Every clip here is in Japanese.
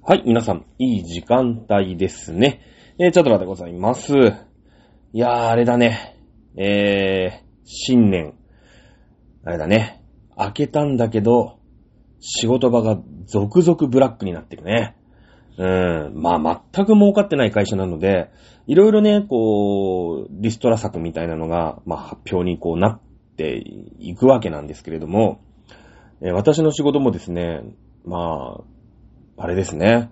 はい、皆さん、いい時間帯ですね。えー、チャドラでございます。いやー、あれだね。えー、新年。あれだね。明けたんだけど、仕事場が続々ブラックになってるね。うん。まあ、全く儲かってない会社なので、いろいろね、こう、リストラ策みたいなのが、まあ、発表にこうなっていくわけなんですけれども、えー私の仕事もですね、まあ、あれですね。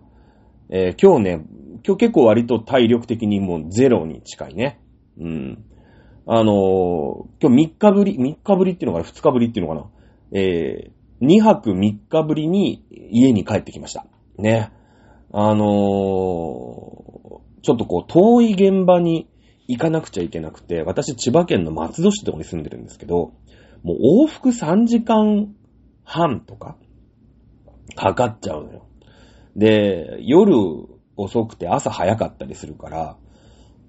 えー今日ね、今日結構割と体力的にもうゼロに近いね。うん。あのー今日3日ぶり、3日ぶりっていうのかな ?2 日ぶりっていうのかな？えー、2泊3日ぶりに家に帰ってきました。ね。あのーちょっとこう、遠い現場に行かなくちゃいけなくて、私千葉県の松戸市ってとこに住んでるんですけど、もう往復3時間半とか、かかっちゃうのよ。で、夜遅くて朝早かったりするから、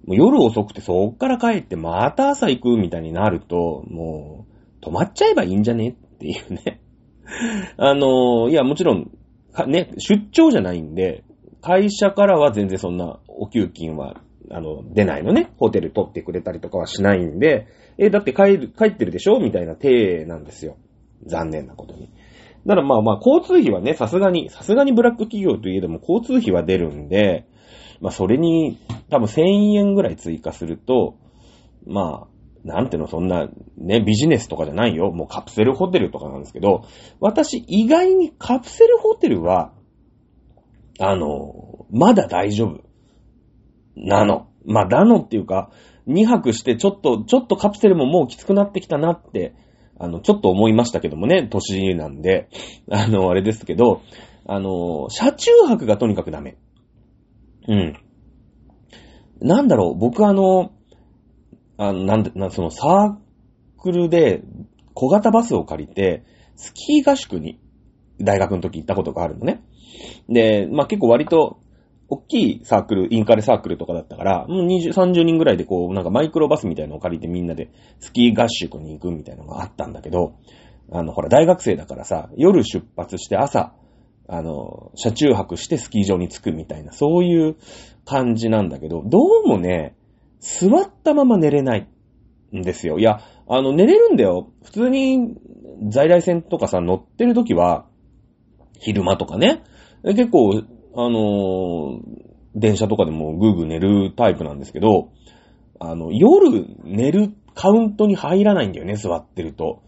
もう夜遅くてそっから帰ってまた朝行くみたいになると、もう、止まっちゃえばいいんじゃねっていうね。あの、いや、もちろん、ね、出張じゃないんで、会社からは全然そんなお給金は、あの、出ないのね。ホテル取ってくれたりとかはしないんで、え、だって帰る、帰ってるでしょみたいな体なんですよ。残念なことに。だからまあまあ、交通費はね、さすがに、さすがにブラック企業といえども交通費は出るんで、まあそれに多分1000円ぐらい追加すると、まあ、なんていうの、そんな、ね、ビジネスとかじゃないよ。もうカプセルホテルとかなんですけど、私意外にカプセルホテルは、あの、まだ大丈夫。なの。まあ、なのっていうか、2泊してちょっと、ちょっとカプセルももうきつくなってきたなって、あの、ちょっと思いましたけどもね、年なんで、あの、あれですけど、あの、車中泊がとにかくダメ。うん。なんだろう、僕あの、あの、なんで、なそのサークルで小型バスを借りて、スキー合宿に大学の時行ったことがあるのね。で、まあ、結構割と、大きいサークル、インカレサークルとかだったから、もう20、30人ぐらいでこう、なんかマイクロバスみたいなのを借りてみんなでスキー合宿に行くみたいなのがあったんだけど、あの、ほら、大学生だからさ、夜出発して朝、あの、車中泊してスキー場に着くみたいな、そういう感じなんだけど、どうもね、座ったまま寝れないんですよ。いや、あの、寝れるんだよ。普通に在来線とかさ、乗ってる時は、昼間とかね、結構、あの電車とかでもぐーぐー寝るタイプなんですけど、あの、夜寝るカウントに入らないんだよね、座ってると。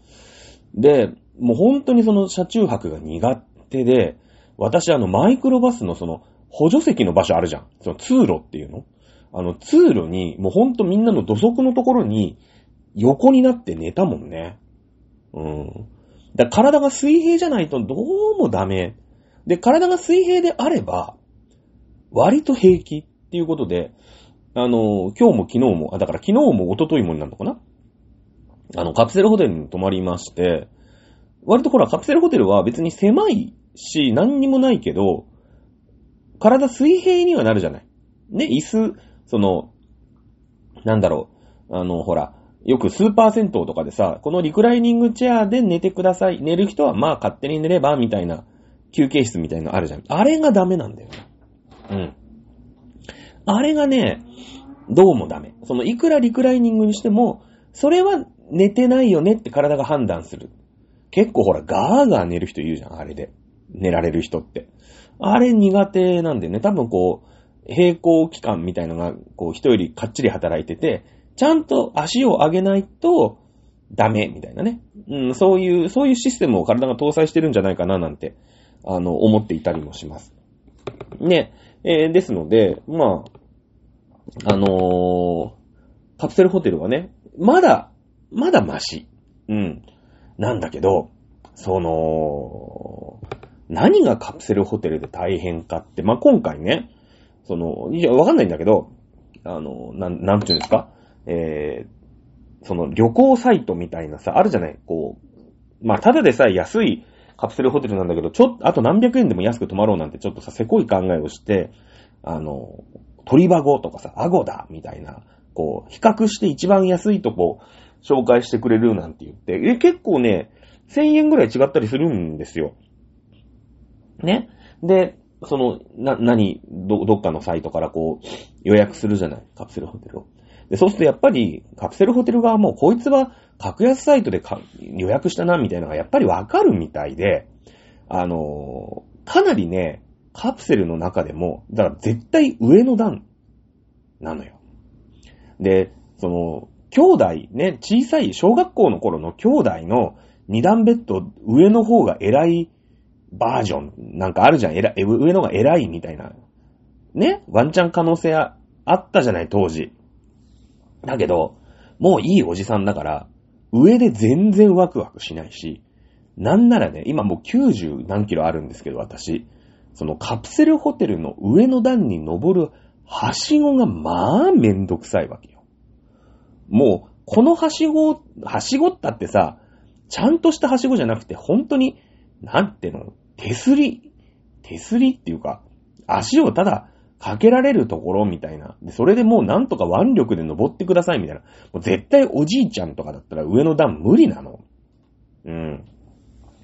で、もう本当にその車中泊が苦手で、私あのマイクロバスのその補助席の場所あるじゃん。その通路っていうのあの通路に、もうほんとみんなの土足のところに横になって寝たもんね。うん。だから体が水平じゃないとどうもダメ。で、体が水平であれば、割と平気っていうことで、あの、今日も昨日も、あ、だから昨日も一昨日もになるのかな？あの、カプセルホテルに泊まりまして、割とほら、カプセルホテルは別に狭いし、何にもないけど、体水平にはなるじゃない。ね、椅子、その、なんだろう、あの、ほら、よくスーパー銭湯とかでさ、このリクライニングチェアで寝てください。寝る人はまあ勝手に寝れば、みたいな、休憩室みたいなのあるじゃん。あれがダメなんだよね。うん。あれがね、どうもダメ。その、いくらリクライニングにしても、それは寝てないよねって体が判断する。結構ほら、ガーガー寝る人いるじゃん、あれで。寝られる人って。あれ苦手なんだよね。多分こう、平行期間みたいのが、こう、人よりかっちり働いてて、ちゃんと足を上げないと、ダメ、みたいなね。うん、そういう、そういうシステムを体が搭載してるんじゃないかな、なんて、あの、思っていたりもします。ね、えーですので、まあ、あのーカプセルホテルはね、まだ、まだマシ。うん。なんだけど、その、何がカプセルホテルで大変かって、まあ、今回ね、その、いや、わかんないんだけど、あの、なん、なんていうんですか？えー、その旅行サイトみたいなさ、あるじゃない？こう、まあ、ただでさえ安いカプセルホテルなんだけど、ちょっと、あと何百円でも安く泊まろうなんてちょっとさ、せこい考えをして、あの、鳥バゴとかさ、アゴだみたいな、こう、比較して一番安いとこ紹介してくれるなんて言って、え、結構ね、1000円ぐらい違ったりするんですよ。ね。で、その、な、何、ど、どっかのサイトからこう、予約するじゃないカプセルホテルを。で、そうするとやっぱり、カプセルホテル側も、こいつは格安サイトで予約したな、みたいなのがやっぱりわかるみたいで、あのーかなりね、カプセルの中でも、だから絶対上の段、なのよ。で、その、兄弟ね、小さい小学校の頃の兄弟の二段ベッド上の方が偉いバージョンなんかあるじゃん。偉い上のが偉いみたいな。ねワンチャン可能性あったじゃない、当時。だけど、もういいおじさんだから、上で全然ワクワクしないし、なんならね、今もう90何キロあるんですけど、私。そのカプセルホテルの上の段に登るはしごがまあめんどくさいわけよ。もう、このはしご、はしごったってさ、ちゃんとしたはしごじゃなくて、本当に、なんていうの、手すり、手すりっていうか、足をただかけられるところみたいな。で、それでもうなんとか腕力で登ってくださいみたいな。もう絶対おじいちゃんとかだったら上の段無理なの。うん。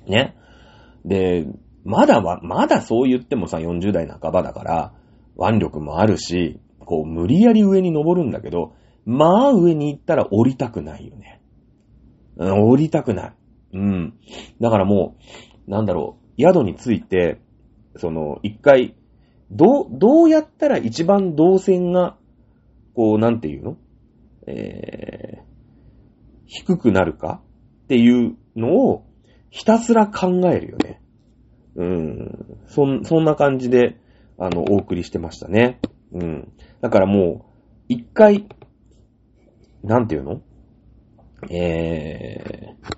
ね。で、まだは、まだそう言ってもさ、40代半ばだから、腕力もあるし、こう、無理やり上に登るんだけど、まあ上に行ったら降りたくないよね。うん、降りたくない。うん。だからもう、なんだろう、宿について、その、一回、どう、どうやったら一番動線が、こう、なんていうの？えー、低くなるか？っていうのを、ひたすら考えるよね。うん。そ、そんな感じで、あの、お送りしてましたね。うん。だからもう、一回、なんていうの？えー、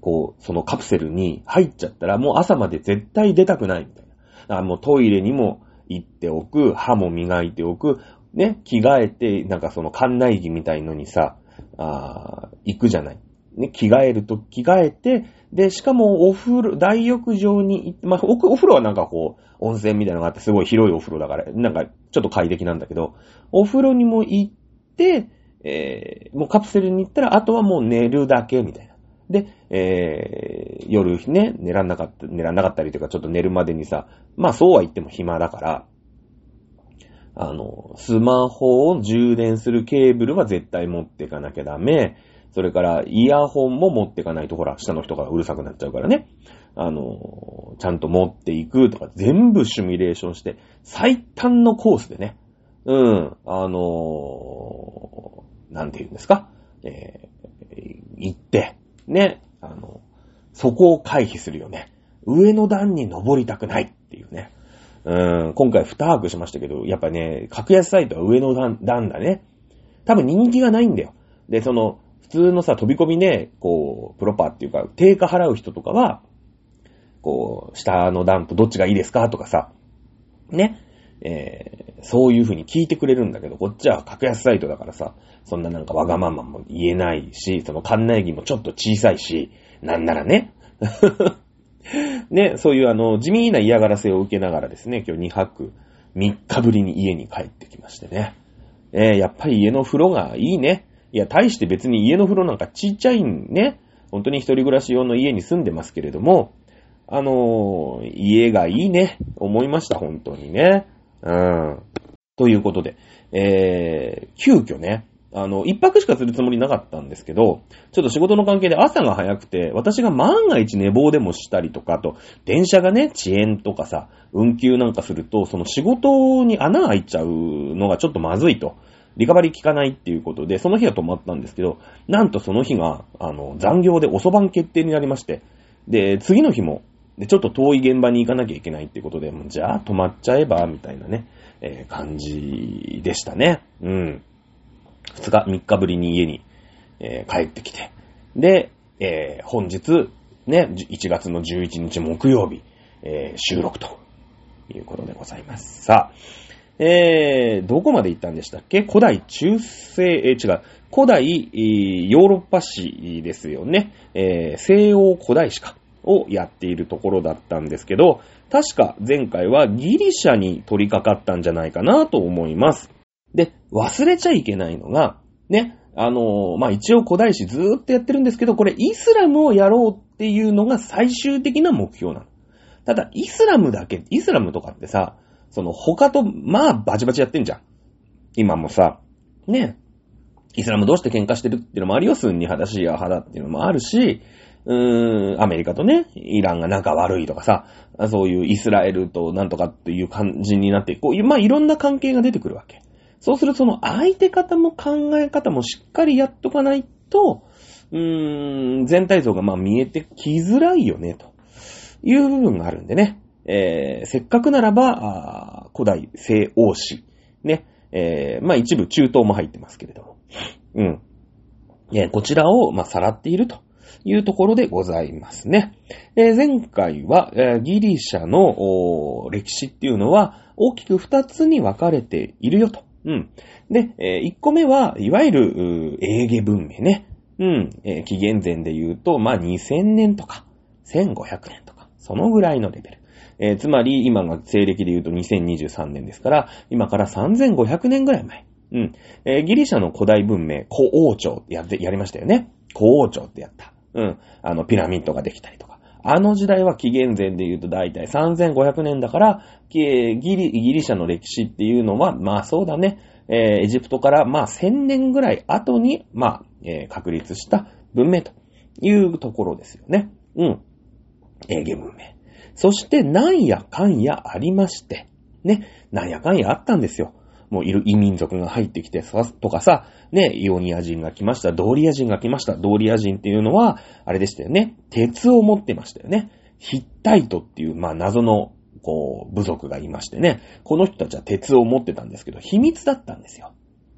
こう、そのカプセルに入っちゃったら、もう朝まで絶対出たくないみたいな。だからもうトイレにも行っておく、歯も磨いておく、ね、着替えて、なんかその館内着みたいのにさ、あー行くじゃない。ね、着替えると着替えて、で、しかもお風呂、大浴場に行って、まあ、おお風呂はなんかこう、温泉みたいなのがあって、すごい広いお風呂だから、なんかちょっと快適なんだけど、お風呂にも行って、えー、もうカプセルに行ったら、あとはもう寝るだけみたいな。で、えー、夜ね、寝らんなかった、寝らんなかったりとか、ちょっと寝るまでにさ、まあそうは言っても暇だから、あの、スマホを充電するケーブルは絶対持っていかなきゃダメ。それから、イヤホンも持っていかないと、ほら、下の人がうるさくなっちゃうからね。あの、ちゃんと持っていくとか、全部シミュレーションして、最短のコースでね。うん、あの、なんて言うんですか？えー、行って、ね、あの、そこを回避するよね。上の段に登りたくないっていうね。うーん、今回二把握しましたけど、やっぱね、格安サイトは上の段段だね。多分人気がないんだよ。で、その、普通のさ、飛び込みで、こう、プロパーっていうか、定価払う人とかは、こう、下の段とどっちがいいですかとかさ、ね、えー、そういう風に聞いてくれるんだけど、こっちは格安サイトだからさ、そんななんかわがままも言えないし、その館内着もちょっと小さいし、なんならね、ね、そういうあの、地味な嫌がらせを受けながらですね、今日2泊3日ぶりに家に帰ってきましてね。えー、やっぱり家の風呂がいいね。いや、大して別に家の風呂なんかちっちゃいんね。本当に一人暮らし用の家に住んでますけれども、あのー家がいいね。思いました、本当にね。うん。ということで、えー、急遽ね、あの、一泊しかするつもりなかったんですけど、ちょっと仕事の関係で朝が早くて、私が万が一寝坊でもしたりとか、と、電車がね、遅延とかさ、運休なんかすると、その仕事に穴開いちゃうのがちょっとまずいと。リカバリー効かないっていうことで、その日は泊まったんですけど、なんとその日が、あの、残業で遅番決定になりまして、で、次の日も、で、ちょっと遠い現場に行かなきゃいけないってことで、もうじゃあ泊まっちゃえば、みたいなね、えー感じでしたね。うん。2日、3日ぶりに家に、えー帰ってきて。で、えー本日、ね、1月の11日木曜日、え収録ということでございます。さあ、え、どこまで行ったんでしたっけ？古代中世、え違う、古代、ヨーロッパ史ですよね。え西欧古代史か。をやっているところだったんですけど、確か前回はギリシャに取り掛かったんじゃないかなと思います。で、忘れちゃいけないのが、ね、あのまあ、一応古代史ずーっとやってるんですけど、これイスラムをやろうっていうのが最終的な目標なの。ただ、イスラムだけ、イスラムとかってさ、その他と、まあ、バチバチやってんじゃん。今もさ、ね、イスラムどうして喧嘩してるっていうのもあるよ。スンニ派だシーア派だっていうのもあるし、うーん、アメリカとね、イランが仲悪いとかさ、そういうイスラエルとなんとかっていう感じになって、こう、まあいろんな関係が出てくるわけ。そうするとその相手方も考え方もしっかりやっとかないと、うーん、全体像がまあ見えてきづらいよね、という部分があるんでね。えー、せっかくならば、古代西欧史、ね、えー、まあ一部中東も入ってますけれども、うん。え、こちらを、まあ、さらっているというところでございますね。え、前回は、え、ギリシャの歴史っていうのは大きく二つに分かれているよと。うん。で、えー、一個目は、いわゆる、エーゲ文明ね。うん。えー、紀元前で言うと、まあ、2000年とか、1500年とか、そのぐらいのレベル。えー、つまり、今が西暦で言うと2023年ですから、今から3500年ぐらい前。うん。えー、ギリシャの古代文明、古王朝ってやって、やりましたよね。古王朝ってやった。うん。あの、ピラミッドができたりとか。あの時代は紀元前で言うと大体3500年だから、ギリ、ギリシャの歴史っていうのは、まあそうだね。えー、エジプトからまあ1000年ぐらい後に、まあ、えー、確立した文明というところですよね。うん。えー、ゲ文明。そして、なんやかんやありまして、ね、なんやかんやあったんですよ。もういる異民族が入ってきてさ、とかさ、ね、イオニア人が来ました、ドーリア人が来ました。ドーリア人っていうのは、あれでしたよね。鉄を持ってましたよね。ヒッタイトっていう、まあ謎の、こう、部族がいましてね。この人たちは鉄を持ってたんですけど、秘密だったんですよ。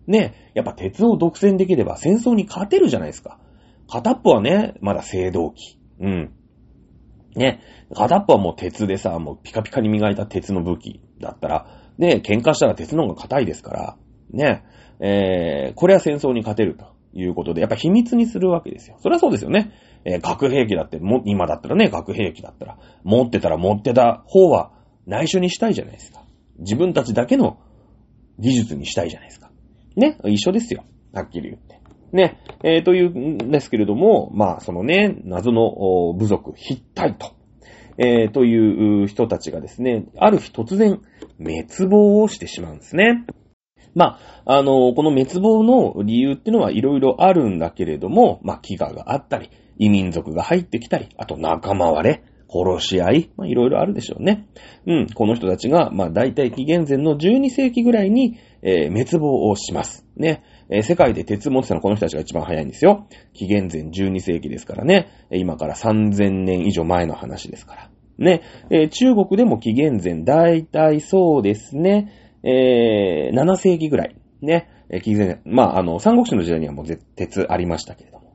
ね、やっぱ鉄を独占できれば戦争に勝てるじゃないですか。片っぽはね、まだ青銅器。うん。ね、片っぽはもう鉄でさ、もうピカピカに磨いた鉄の武器だったら、ね、喧嘩したら鉄の方が硬いですから、ね、えー、これは戦争に勝てるということで、やっぱ秘密にするわけですよ。それはそうですよね。えー、核兵器だって、も、今だったらね、核兵器だったら、持ってたら持ってた方は内緒にしたいじゃないですか。自分たちだけの技術にしたいじゃないですか。ね、一緒ですよ。はっきり言って。ね、えー、というんですけれども、まあ、そのね、謎の部族、ヒッタイト。えー、という人たちがですね、ある日突然滅亡をしてしまうんですね。まあ、あの、この滅亡の理由っていうのはいろいろあるんだけれども、まあ、飢餓があったり、異民族が入ってきたり、あと仲間割れ、殺し合い、まあ、いろいろあるでしょうね。うん、この人たちが、まあ、大体紀元前の12世紀ぐらいに、えー、滅亡をします。ね。えー、世界で鉄持ってたのはこの人たちが一番早いんですよ。紀元前12世紀ですからね。今から3000年以上前の話ですから。ね。えー、中国でも紀元前、大体そうですね。えー、7世紀ぐらい。ね。え、紀元前、まあ、あの、三国志の時代にはもう鉄ありましたけれども。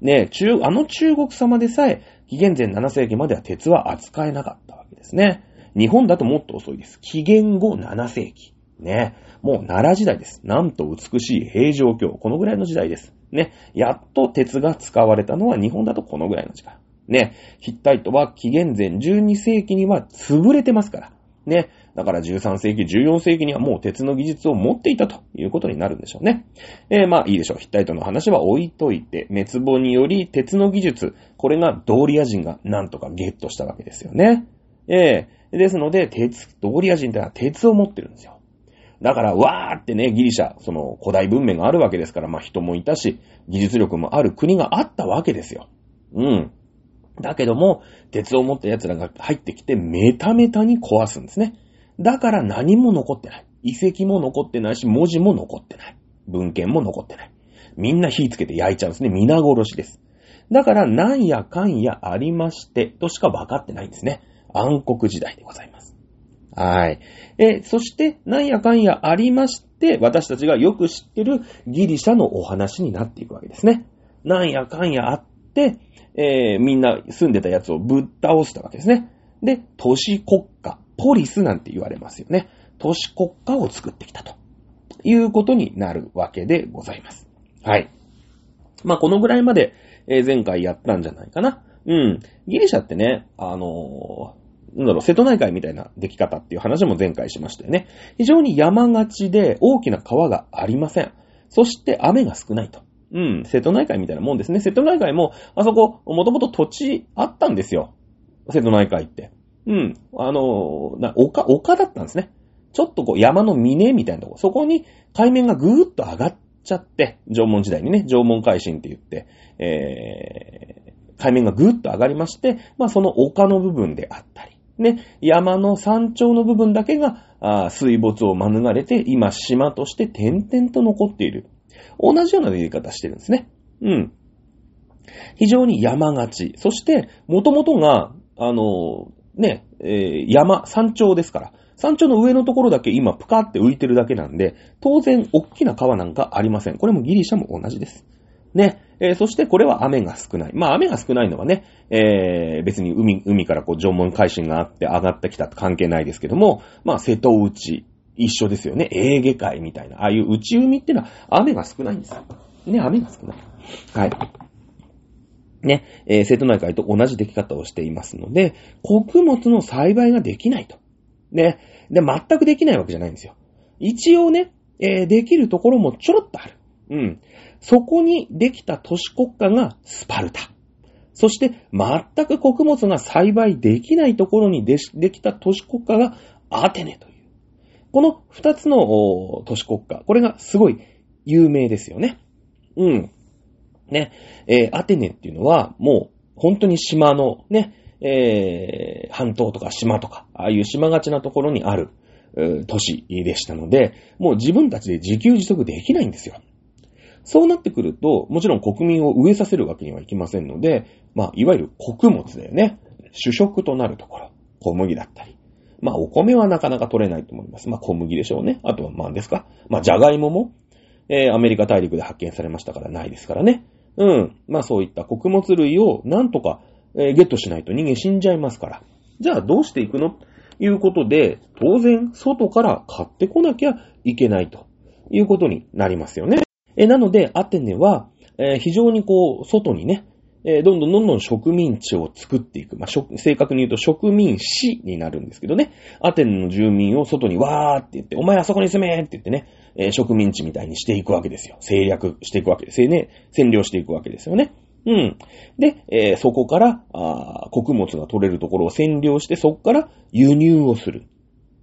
ね、中、あの中国様でさえ、紀元前7世紀までは鉄は扱えなかったわけですね。日本だともっと遅いです。紀元後7世紀。ね。もう奈良時代です。なんと美しい平城京。このぐらいの時代です。ね。やっと鉄が使われたのは日本だとこのぐらいの時間。ね。ヒッタイトは紀元前12世紀には潰れてますから。ね。だから13世紀、14世紀にはもう鉄の技術を持っていたということになるんでしょうね。えー、まあいいでしょう。ヒッタイトの話は置いといて、滅亡により鉄の技術、これがドーリア人がなんとかゲットしたわけですよね。えー、ですので、鉄、ドーリア人ってのは鉄を持ってるんですよ。だから、わーってね、ギリシャ、その古代文明があるわけですから、まあ人もいたし、技術力もある国があったわけですよ。うん。だけども、鉄を持った奴らが入ってきて、メタメタに壊すんですね。だから何も残ってない。遺跡も残ってないし、文字も残ってない。文献も残ってない。みんな火つけて焼いちゃうんですね。皆殺しです。だから、なんやかんやありまして、としか分かってないんですね。暗黒時代でございます。はい。え、そして、なんやかんやありまして、私たちがよく知ってるギリシャのお話になっていくわけですね。なんやかんやあって、えー、みんな住んでたやつをぶっ倒したわけですね。で、都市国家、ポリスなんて言われますよね。都市国家を作ってきたということになるわけでございます。はい。まあ、このぐらいまで、え、前回やったんじゃないかな。うん。ギリシャってね、あのなんだろう、瀬戸内海みたいな出来方っていう話も前回しましたよね。非常に山がちで大きな川がありません。そして雨が少ないと。うん、瀬戸内海みたいなもんですね。瀬戸内海も、あそこ、もともと土地あったんですよ。瀬戸内海って。うん。あの、な、丘、丘だったんですね。ちょっとこう山の峰みたいなとこ、そこに海面がぐーっと上がっちゃって、縄文時代にね、縄文海進って言って、えー、海面がぐーっと上がりまして、まあその丘の部分であったり、ね、山の山頂の部分だけがあ水没を免れて、今島として点々と残っている。同じような言い方してるんですね。うん。非常に山がち。そして、もともとが、あの、ね、えー、山、山頂ですから。山頂の上のところだけ今プカって浮いてるだけなんで、当然大きな川なんかありません。これもギリシャも同じです。ね。えー、そしてこれは雨が少ない。まあ雨が少ないのはね、えー、別に海、海からこう縄文海進があって上がってきたって関係ないですけども、まあ瀬戸内、一緒ですよね。エーゲ海みたいな。ああいう内海ってのは雨が少ないんですよ。ね、雨が少ない。はい。ね、えー、瀬戸内海と同じ出来方をしていますので、穀物の栽培ができないと。ね。で、全くできないわけじゃないんですよ。一応ね、えー、できるところもちょろっとある。うん。そこにできた都市国家がスパルタ。そして、全く穀物が栽培できないところにできた都市国家がアテネという。この二つの都市国家、これがすごい有名ですよね。うん。ね、えー、アテネっていうのは、もう、本当に島のね、えー、半島とか島とか、ああいう島がちなところにある、都市でしたので、もう自分たちで自給自足できないんですよ。そうなってくると、もちろん国民を飢えさせるわけにはいきませんので、まあ、いわゆる穀物だよね。主食となるところ。小麦だったり。まあ、お米はなかなか取れないと思います。まあ、小麦でしょうね。あとは何ですか？まあ、じゃがいもも、えー、アメリカ大陸で発見されましたからないですからね。うん。まあ、そういった穀物類をなんとか、えー、ゲットしないと人間死んじゃいますから。じゃあ、どうしていくの？ということで、当然、外から買ってこなきゃいけないということになりますよね。えなので、アテネは、えー、非常にこう、外にね、えー、どんどんどんどん植民地を作っていく。まあ、正確に言うと植民市になるんですけどね。アテネの住民を外にわーって言って、お前あそこに住めって言ってね、えー、植民地みたいにしていくわけですよ。制約していくわけですよね。占領していくわけですよね。うん。で、えー、そこから、あ穀物が取れるところを占領して、そこから輸入をする。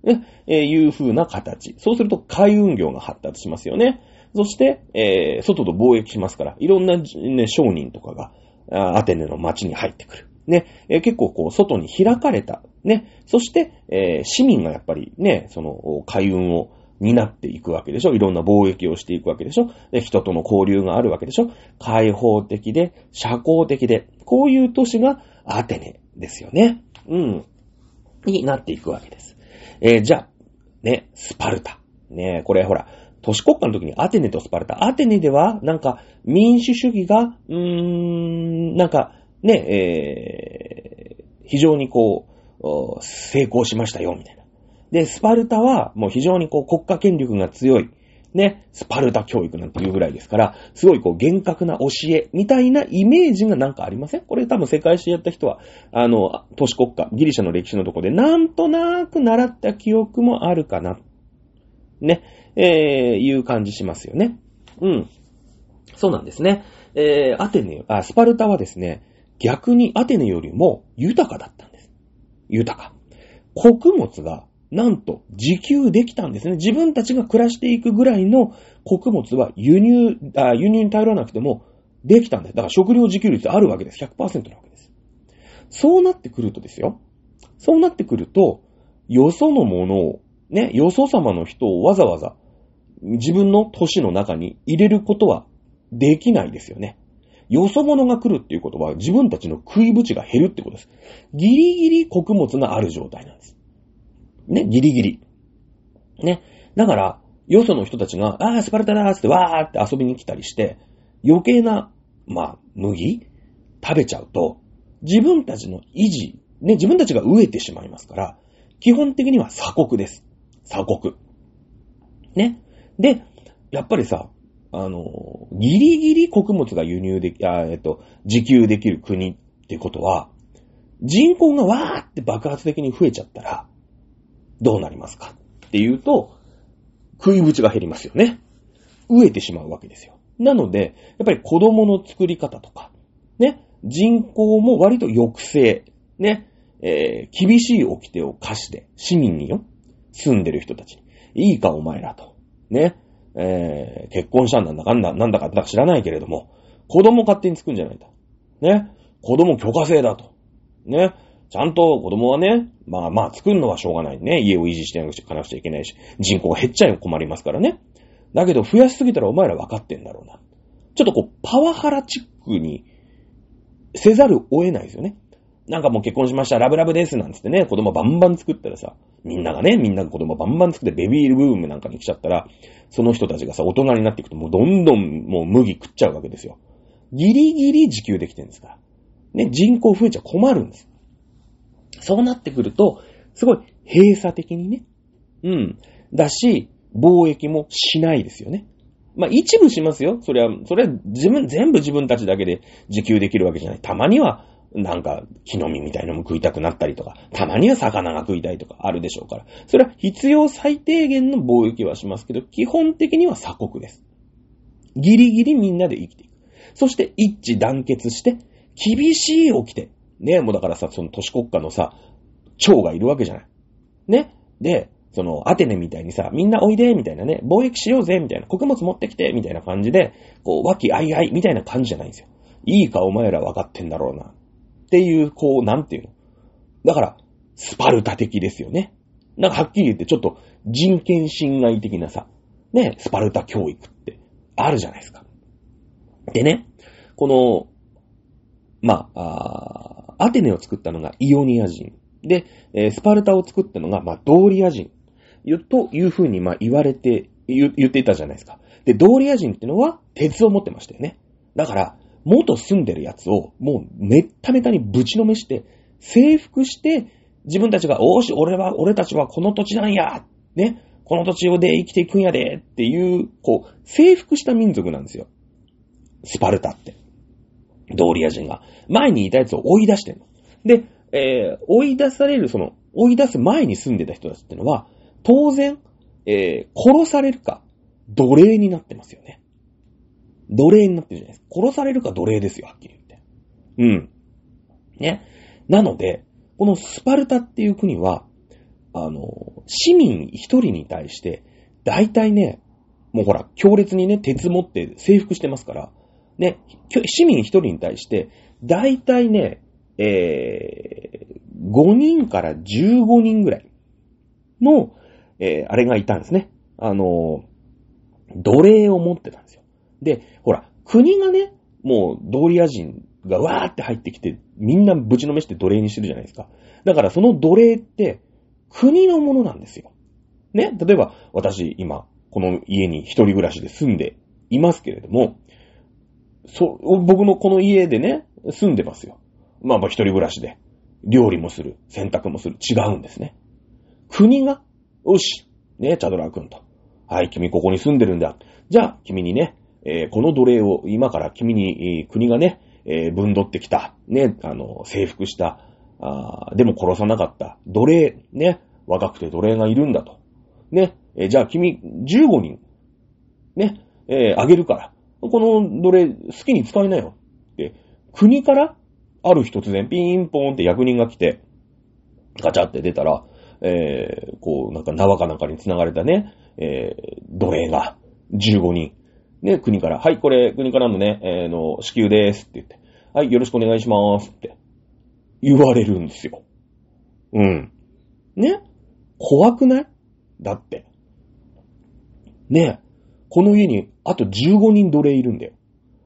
ね、えー、いう風な形。そうすると海運業が発達しますよね。そして、えー、外と貿易しますから、いろんな、ね、商人とかが、アテネの街に入ってくる。ね、えー、結構こう、外に開かれた。ね、そして、えー、市民がやっぱりね、その、海運を担っていくわけでしょいろんな貿易をしていくわけでしょで人との交流があるわけでしょ開放的で、社交的で、こういう都市がアテネですよね。うん。になっていくわけです。えー、じゃあ、ね、スパルタ。ね、これほら、都市国家の時にアテネとスパルタ。アテネでは、なんか、民主主義が、うーん、なんか、ね、えー、非常にこう、成功しましたよ、みたいな。で、スパルタは、もう非常にこう、国家権力が強い。ね、スパルタ教育なんていうぐらいですから、すごいこう、厳格な教え、みたいなイメージがなんかありません？これ多分世界史やった人は、あの、都市国家、ギリシャの歴史のとこで、なんとなく習った記憶もあるかなっ。ね。えー、いう感じしますよね。うん。そうなんですね。えー、アテネ、あ、スパルタはですね、逆にアテネよりも豊かだったんです。豊か。穀物が、なんと自給できたんですね。自分たちが暮らしていくぐらいの穀物は輸入、あ輸入に頼らなくてもできたんです。だから食料自給率あるわけです。100%なわけです。そうなってくるとですよ。そうなってくると、よそのものをね、よそ様の人をわざわざ自分の都市の中に入れることはできないですよね。よそ者が来るっていうことは自分たちの食い口が減るってことです。ギリギリ穀物がある状態なんです。ね、ギリギリ。ね。だから、よその人たちが、ああ、スパルタだーってわーって遊びに来たりして、余計な、まあ、麦食べちゃうと、自分たちの維持、ね、自分たちが飢えてしまいますから、基本的には鎖国です。鎖国。ね。で、やっぱりさ、あの、ギリギリ穀物が輸入でき、あえっと、自給できる国ってことは、人口がわーって爆発的に増えちゃったら、どうなりますか？っていうと、食い口が減りますよね。飢えてしまうわけですよ。なので、やっぱり子供の作り方とか、ね、人口も割と抑制、ね、えー、厳しい掟を課して、市民によ、住んでる人たち、いいかお前らと。ね。えー、結婚したんだかんだ、なんだかんだか知らないけれども、子供勝手に作るんじゃないと。ね。子供許可制だと。ね。ちゃんと子供はね、まあまあ作るのはしょうがないね。家を維持していかなくちゃいけないし、人口が減っちゃい困りますからね。だけど増やしすぎたらお前ら分かってんだろうな。ちょっとこう、パワハラチックにせざるを得ないですよね。なんかもう結婚しました、ラブラブですなんつってね、子供バンバン作ったらさ、みんながね、みんなが子供バンバン作ってベビーブームなんかに来ちゃったら、その人たちがさ、大人になっていくともうどんどんもう麦食っちゃうわけですよ。ギリギリ自給できてるんですから。ね、人口増えちゃ困るんです。そうなってくると、すごい閉鎖的にね。うん。だし、貿易もしないですよね。まあ、一部しますよ。それは、それは自分、全部自分たちだけで自給できるわけじゃない。たまには、なんか、木の実みたいなのも食いたくなったりとか、たまには魚が食いたいとかあるでしょうから。それは必要最低限の貿易はしますけど、基本的には鎖国です。ギリギリみんなで生きていく。そして一致団結して、厳しい掟。ね、もうだからさ、その都市国家のさ、長がいるわけじゃない。ね。で、その、アテネみたいにさ、みんなおいで、みたいなね、貿易しようぜ、みたいな、穀物持ってきて、みたいな感じで、こう、和気あいあい、みたいな感じじゃないんですよ。いいかお前ら分かってんだろうな。っていう、こう、なんていうの。だから、スパルタ的ですよね。なんかはっきり言って、ちょっと人権侵害的なさ、ね、スパルタ教育ってあるじゃないですか。でね、この、まあ、あアテネを作ったのがイオニア人。で、えスパルタを作ったのが、まあ、ドーリア人。というふうに、まあ、言われて、言っていたじゃないですか。で、ドーリア人ってのは、鉄を持ってましたよね。だから、元住んでるやつを、もう、めっためたにぶちのめして、征服して、自分たちが、おーし、俺は、俺たちはこの土地なんやね、この土地で生きていくんやでっていう、こう、征服した民族なんですよ。スパルタって。ドーリア人が。前にいたやつを追い出してるの。で、えー、追い出される、その、追い出す前に住んでた人たちってのは、当然、えー、殺されるか、奴隷になってますよね。奴隷になってるじゃないですか。殺されるか奴隷ですよ、はっきり言って。うん。ね。なので、このスパルタっていう国は、あの、市民一人に対して、大体ね、もうほら、強烈にね、鉄持って征服してますから、ね、市民一人に対して、大体ね、えー、5人から15人ぐらいの、えー、あれがいたんですね。あの、奴隷を持ってたんですよ。で、ほら、国がね、もう、ドーリア人がわーって入ってきて、みんなぶちのめして奴隷にしてるじゃないですか。だからその奴隷って、国のものなんですよ。ね、例えば、私、今、この家に一人暮らしで住んでいますけれども、そ、僕のこの家でね、住んでますよ。まあまあ一人暮らしで。料理もする、洗濯もする。違うんですね。国がよし、ね、チャドラー君と。はい、君ここに住んでるんだ。じゃあ、君にね、えー、この奴隷を今から君に、国がね、えー、分取ってきた。ね、あの、征服した。あでも殺さなかった。奴隷、ね、若くて奴隷がいるんだと。ね、えー、じゃあ君15人、ね、え、あげるから。この奴隷好きに使いなよ。で、国からある日突然ピンポーンって役人が来て、ガチャって出たら、え、こう、なんか縄かなんかに繋がれたね、え、奴隷が15人、ね、国から、はい、これ、国からのね、えー、の、支給ですって言って、はい、よろしくお願いしますって言われるんですよ。うん。ね？怖くない？だって。ね？この家にあと15人奴隷いるんだよ。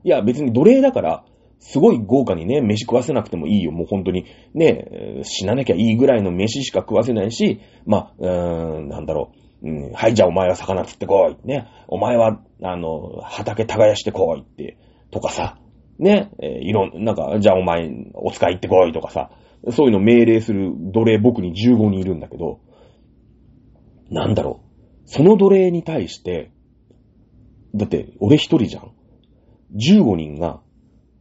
いや、別に奴隷だから、すごい豪華にね、飯食わせなくてもいいよ。もう本当に、ね、死ななきゃいいぐらいの飯しか食わせないし、まあ、うーん、なんだろう。うん、はい、じゃあお前は魚釣ってこい。ね。お前は、あの、畑耕してこいって、とかさ。ね。えー、いろん、なんか、じゃあお前、お使い行ってこいとかさ。そういうの命令する奴隷僕に15人いるんだけど、なんだろう。その奴隷に対して、だって俺一人じゃん。15人が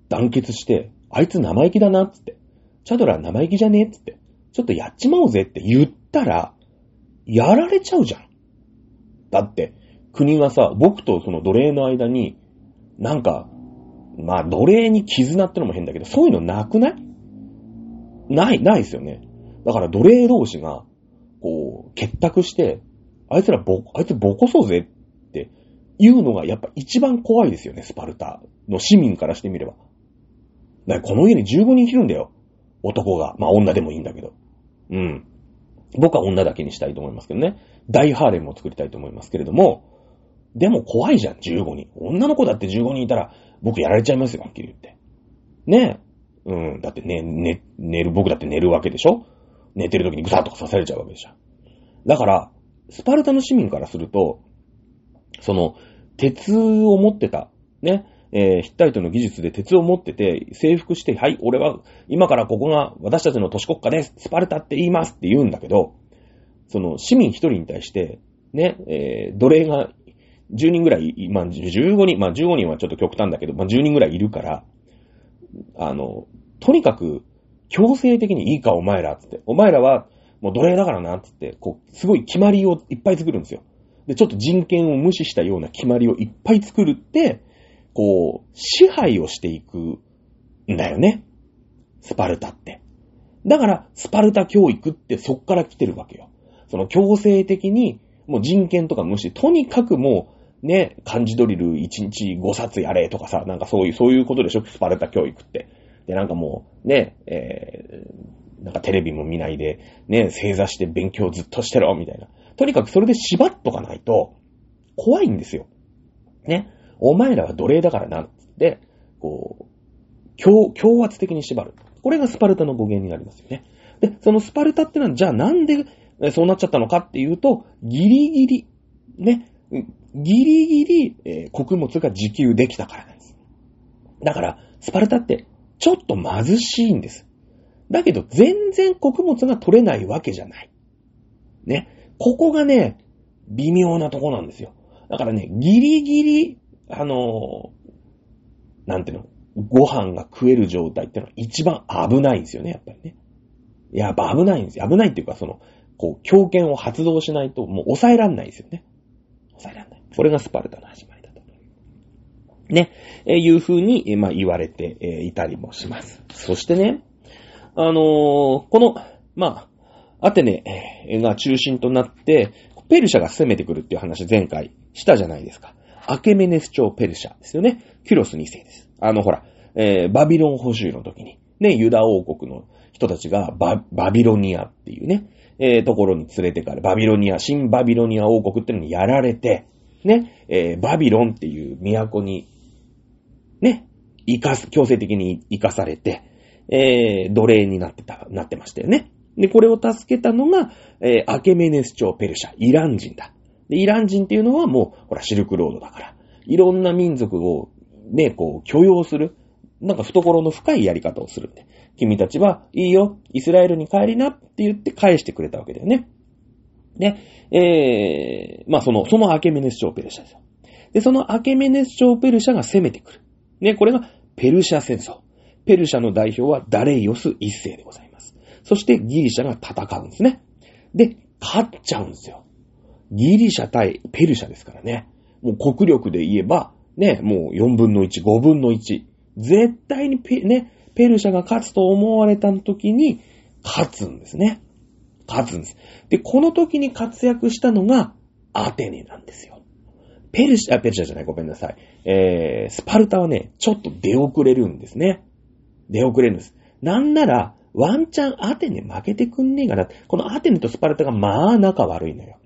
団結して、あいつ生意気だなっ、つって。チャドラ生意気じゃねえっつって。ちょっとやっちまおうぜって言ったら、やられちゃうじゃん。だって、国がさ、僕とその奴隷の間に、なんか、まあ奴隷に絆ってのも変だけど、そういうのなくない？ない、ないですよね。だから奴隷同士が、こう、結託して、あいつらぼ、あいつボコそうぜっていうのがやっぱ一番怖いですよね、スパルタの市民からしてみれば。だからこの家に15人いるんだよ。男が。まあ女でもいいんだけど。うん。僕は女だけにしたいと思いますけどね。大ハーレムを作りたいと思いますけれども、でも怖いじゃん、15人。女の子だって15人いたら、僕やられちゃいますよ、はっきり言って。ねえ。うん。だってね、ね、寝る、僕だって寝るわけでしょ？寝てる時にグサッとか刺されちゃうわけでしょ？だから、スパルタの市民からすると、その、鉄を持ってた、ね、えーヒッタイトの技術で鉄を持ってて、征服して、はい、俺は、今からここが私たちの都市国家です。スパルタって言いますって言うんだけど、その、市民一人に対して、ね、えー奴隷が10人ぐらい、まあ、15人、まあ、15人はちょっと極端だけど、まあ、10人ぐらいいるから、あの、とにかく、強制的にいいか、お前ら、つって。お前らは、もう奴隷だからな、つって、こう、すごい決まりをいっぱい作るんですよ。で、ちょっと人権を無視したような決まりをいっぱい作るって、こう、支配をしていくんだよね。スパルタって。だから、スパルタ教育ってそっから来てるわけよ。その強制的に、もう人権とか無視、とにかくもう、ね、漢字ドリル1日5冊やれとかさ、なんかそういう、そういうことでしょ、スパルタ教育って。で、なんかもう、ね、えー、なんかテレビも見ないで、ね、正座して勉強ずっとしてろ、みたいな。とにかくそれで縛っとかないと、怖いんですよ。ね？お前らは奴隷だからな、つって、こう、強、強圧的に縛る。これがスパルタの語源になりますよね。で、そのスパルタってのは、じゃあなんでそうなっちゃったのかっていうと、ギリギリ、ね、ギリギリ、えー穀物が自給できたからなんです。だから、スパルタって、ちょっと貧しいんです。だけど、全然穀物が取れないわけじゃない。ね。ここがね、微妙なとこなんですよ。だからね、ギリギリ、あのーなんていうの、ご飯が食える状態ってのは一番危ないんですよね、やっぱりね。いや、やっぱ危ないんですよ。危ないっていうか、その、こう、強権を発動しないと、もう抑えらんないですよね。抑えらんない。これがスパルタの始まりだと。ね、えいう風に、えまあ、言われて、えいたりもします。そしてね、あのーこの、まあ、アテネが中心となって、ペルシャが攻めてくるっていう話前回したじゃないですか。アケメネス朝ペルシャですよね。キュロス2世です。あの、ほら、えーバビロン捕囚の時に、ね、ユダ王国の人たちがババビロニアっていうね、えーところに連れてかれ、バビロニア、新バビロニア王国ってのにやられて、ね、えーバビロンっていう都に、ね、生かす、強制的に生かされて、えー奴隷になってた、なってましたよね。で、これを助けたのが、えーアケメネス朝ペルシャ、イラン人だ。で、イラン人っていうのはもう、ほら、シルクロードだから、いろんな民族を、ね、こう、許容する、なんか懐の深いやり方をするんで、君たちはいいよ、イスラエルに帰りなって言って返してくれたわけだよね。で、えー、まあその、そのアケメネス朝ペルシャですよ。で、そのアケメネス朝ペルシャが攻めてくる。ね、これがペルシャ戦争。ペルシャの代表はダレイオス一世でございます。そしてギリシャが戦うんですね。で、勝っちゃうんですよ。ギリシャ対ペルシャですからね。もう国力で言えば、ね、もう4分の1、5分の1。絶対にペ、ね、ペルシャが勝つと思われた時に、勝つんですね。勝つんです。で、この時に活躍したのが、アテネなんですよ。ペルシャ、ペルシャじゃない、ごめんなさい。えー、スパルタはね、ちょっと出遅れるんですね。出遅れるんです。なんなら、ワンチャンアテネ負けてくんねえかな。このアテネとスパルタがまあ仲悪いのよ。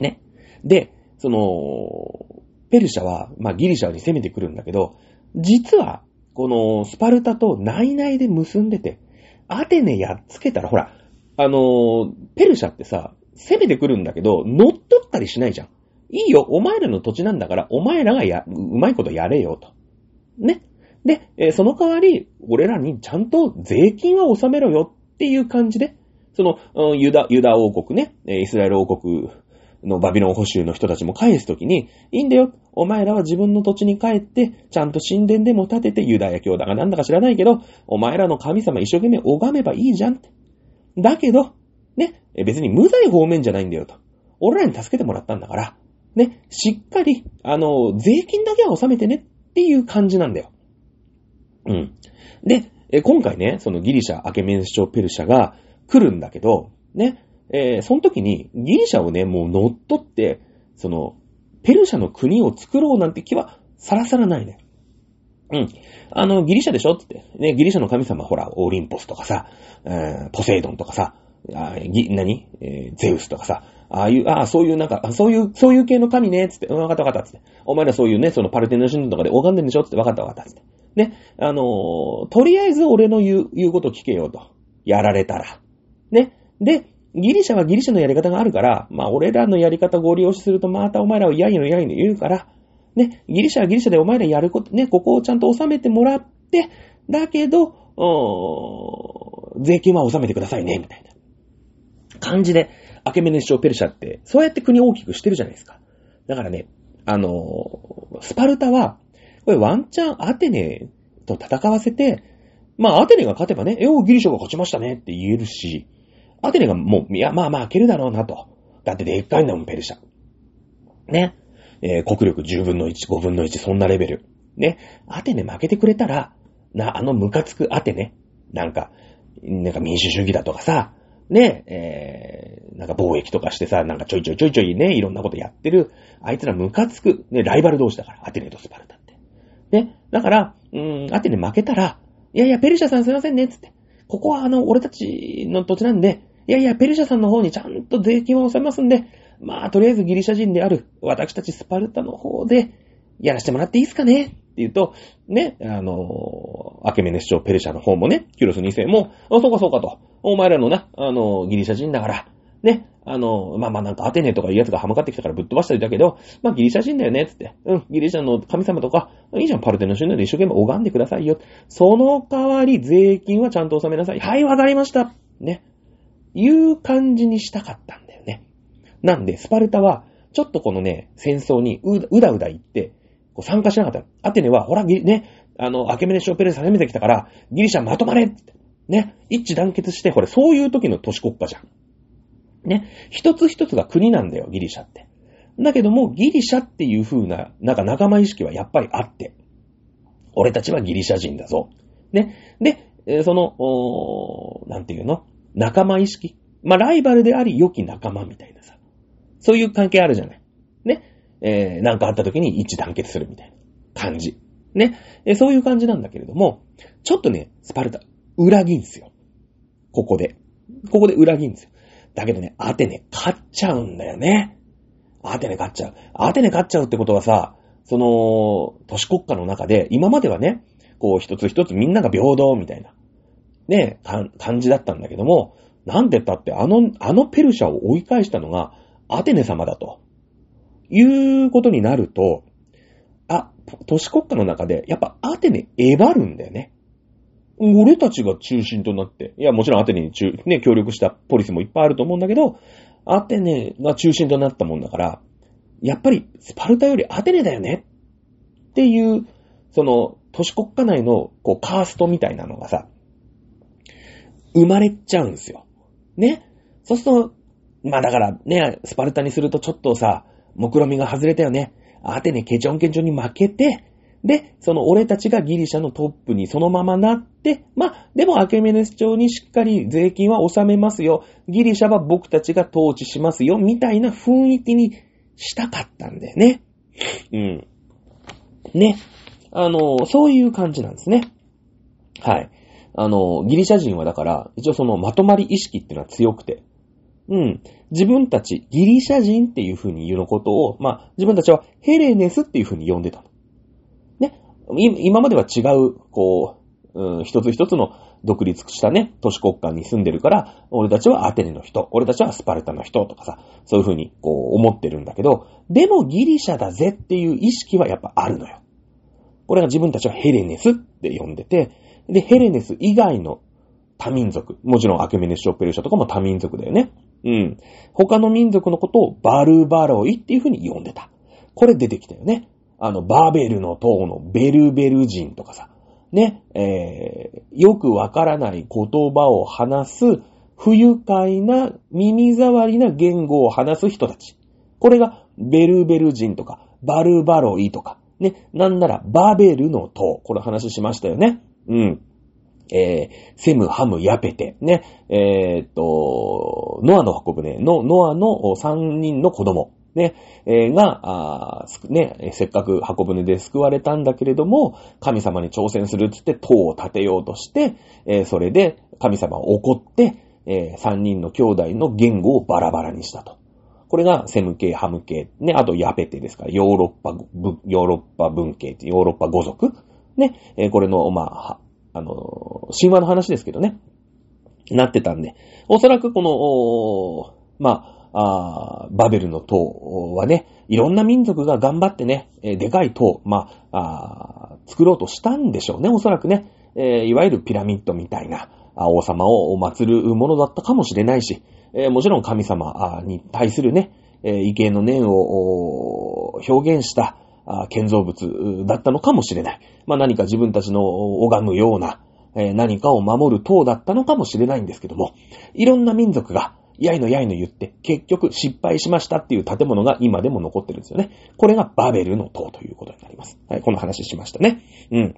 ね。で、その、ペルシャは、まあギリシャに攻めてくるんだけど、実は、このスパルタと内々で結んでて、アテネやっつけたら、ほら、あのペルシャってさ、攻めてくるんだけど、乗っ取ったりしないじゃん。いいよ、お前らの土地なんだから、お前らがや、うまいことやれよ、と。ね。で、えその代わり、俺らにちゃんと税金は納めろよっていう感じで、その、ユダ、ユダ王国ね、イスラエル王国のバビロン捕囚の人たちも返すときに、いいんだよ、お前らは自分の土地に帰って、ちゃんと神殿でも建てて、ユダヤ教だかなんだか知らないけど、お前らの神様一生懸命拝めばいいじゃんって。だけど、ね、別に無罪方面じゃないんだよと。俺らに助けてもらったんだから、ね、しっかり、あの、税金だけは納めてねっていう感じなんだよ。うん。で、今回ね、そのギリシャ、アケメンス朝ペルシャが来るんだけど、ね、えー、その時にギリシャをね、もう乗っ取って、その、ペルシャの国を作ろうなんて気はさらさらないね。うん。あの、ギリシャでしょ？って。ね、ギリシャの神様、ほら、オリンポスとかさ、えー、ポセイドンとかさ、あぎ、何？えー、ゼウスとかさ、ああいう、ああ、そういうなんか、そういう、そういう系の神ね、つって、わかったわかった、つって。お前らそういうね、そのパルテノ神殿とかで拝んでんでしょ？つって、わかったわかった、つって。ね、あのー、とりあえず俺の言う、言うこと聞けよと。やられたら。ね。で、ギリシャはギリシャのやり方があるから、まあ俺らのやり方ご利用しするとまたお前らをやいのやいの言うから、ね、ギリシャはギリシャでお前らやること、ね、ここをちゃんと収めてもらって、だけど、税金は納めてくださいね、みたいな感じで、アケメネシオペルシャって、そうやって国を大きくしてるじゃないですか。だからね、あのー、スパルタは、これワンチャンアテネと戦わせて、まあアテネが勝てばね、えお、ギリシャが勝ちましたねって言えるし、アテネがもう、いや、まあまあ開けるだろうなと。だってでっかいんだもん、ペルシャ。ね。えー、国力10分の1、5分の1、そんなレベル。ね。アテネ負けてくれたら、な、あのムカつくアテネ。なんか、なんか民主主義だとかさ、ね、えー、なんか貿易とかしてさ、なんかちょいちょいちょいちょいね、いろんなことやってる、あいつらムカつく、ね、ライバル同士だから、アテネとスパルタって。ね、だから、うーん、アテネ負けたら、いやいや、ペルシャさんすいませんね、つって。ここはあの、俺たちの土地なんで、いやいや、ペルシャさんの方にちゃんと税金を納めますんで、まあ、とりあえずギリシャ人である私たちスパルタの方でやらせてもらっていいですかね？って言うと、ね、あの、アケメネ市長ペルシャの方もね、キュロス2世も、あ、そうかそうかと、お前らのな、あの、ギリシャ人だから、ね、あの、まあまあなんかアテネとかいうやつがはまかってきたからぶっ飛ばしたりだけど、まあギリシャ人だよね、つって。うん、ギリシャの神様とか、いいじゃん、パルテノ神殿で一生懸命拝んでくださいよ。その代わり税金はちゃんと納めなさい。はい、わかりました。ね。いう感じにしたかったんだよね。なんで、スパルタは、ちょっとこのね、戦争にうだうだ言って、こう参加しなかった。アテネは、ほら、ね、あの、アケメネシオペレス攻めてきたから、ギリシャまとまれって。ね、一致団結して、これ、そういう時の都市国家じゃん。ね、一つ一つが国なんだよ、ギリシャって。だけども、ギリシャっていう風な、なんか仲間意識はやっぱりあって。俺たちはギリシャ人だぞ。ね。で、その、おーなんていうの？仲間意識。まあ、ライバルであり、良き仲間みたいなさ。そういう関係あるじゃない。ね。えー、なんかあった時に一致団結するみたいな感じ。ね。えー、そういう感じなんだけれども、ちょっとね、スパルタ、裏切んすよ。ここで。ここで裏切んすよ。だけどね、アテネ勝っちゃうんだよね。アテネ勝っちゃう。アテネ勝っちゃうってことはさ、その、都市国家の中で、今まではね、こう一つ一つみんなが平等みたいな。ね、感じだったんだけども、なんでったってあの、あのペルシャを追い返したのがアテネ様だと。いうことになると、あ、都市国家の中で、やっぱアテネえばるんだよね。俺たちが中心となって、いや、もちろんアテネに中、ね、協力したポリスもいっぱいあると思うんだけど、アテネが中心となったもんだから、やっぱりスパルタよりアテネだよねっていう、その、都市国家内の、こう、カーストみたいなのがさ、生まれちゃうんですよ。ね？そうすると、まあだからね、スパルタにするとちょっとさ、目論みが外れたよね。アテネケチョンケチョンに負けて、で、その俺たちがギリシャのトップにそのままなって、まあ、でもアケメネス朝にしっかり税金は納めますよ。ギリシャは僕たちが統治しますよ。みたいな雰囲気にしたかったんだよね。うん。ね？あの、そういう感じなんですね。はい。あの、ギリシャ人はだから、一応そのまとまり意識っていうのは強くて、うん。自分たち、ギリシャ人っていう風に言うのことを、まあ、自分たちはヘレネスっていう風に呼んでたね。今までは違う、こう、うん、一つ一つの独立したね、都市国家に住んでるから、俺たちはアテネの人、俺たちはスパルタの人とかさ、そういう風にこう思ってるんだけど、でもギリシャだぜっていう意識はやっぱあるのよ。これが自分たちはヘレネスって呼んでて、で、ヘレネス以外の多民族。もちろんアケメネス・ショペルシャとかも多民族だよね。うん。他の民族のことをバルバロイっていう風に呼んでた。これ出てきたよね。あの、バーベルの塔のベルベル人とかさ。ね、えー、よくわからない言葉を話す不愉快な耳障りな言語を話す人たち。これがベルベル人とかバルバロイとか。ね、なんならバベルの塔。これ話しましたよね。うん。えー、セム、ハム、ヤペテ、ね、えー、っと、ノアの箱舟。の、ノアの3人の子供、ね、えー、が、あね、せっかく箱舟で救われたんだけれども、神様に挑戦するっつって塔を建てようとして、えー、それで神様を怒って、えー、3人の兄弟の言語をバラバラにしたと。これがセム系、ハム系、ね、あとヤペテですから、ヨーロッパ、ヨーロッパ文系、ヨーロッパ語族、ね、え、これの、まあ、あの、神話の話ですけどね、なってたんで、おそらくこの、まあ、あバベルの塔はね、いろんな民族が頑張ってね、えでかい塔、まあ、あ作ろうとしたんでしょうね、おそらくね。えー、いわゆるピラミッドみたいな王様を祀るものだったかもしれないし、えー、もちろん神様に対するね、えー、畏敬の念を表現した建造物だったのかもしれない。まあ何か自分たちの拝むような、えー、何かを守る塔だったのかもしれないんですけども、いろんな民族がやいのやいの言って、結局失敗しましたっていう建物が今でも残ってるんですよね。これがバベルの塔ということになります。はい、この話しましたね。うん。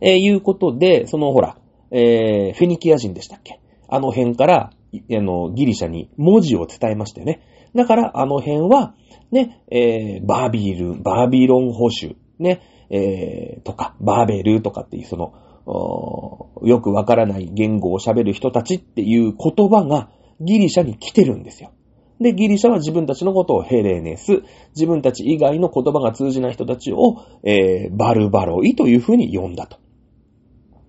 えー、いうことで、そのほら、えー、フェニキア人でしたっけ？あの辺から、あの、ギリシャに文字を伝えましたよね。だから、あの辺は、ね、えー、バービール、バービロン保守、ね、えー、とか、バーベルとかっていうその、よくわからない言語を喋る人たちっていう言葉が、ギリシャに来てるんですよ。で、ギリシャは自分たちのことをヘレネス、自分たち以外の言葉が通じない人たちを、えー、バルバロイというふうに呼んだと。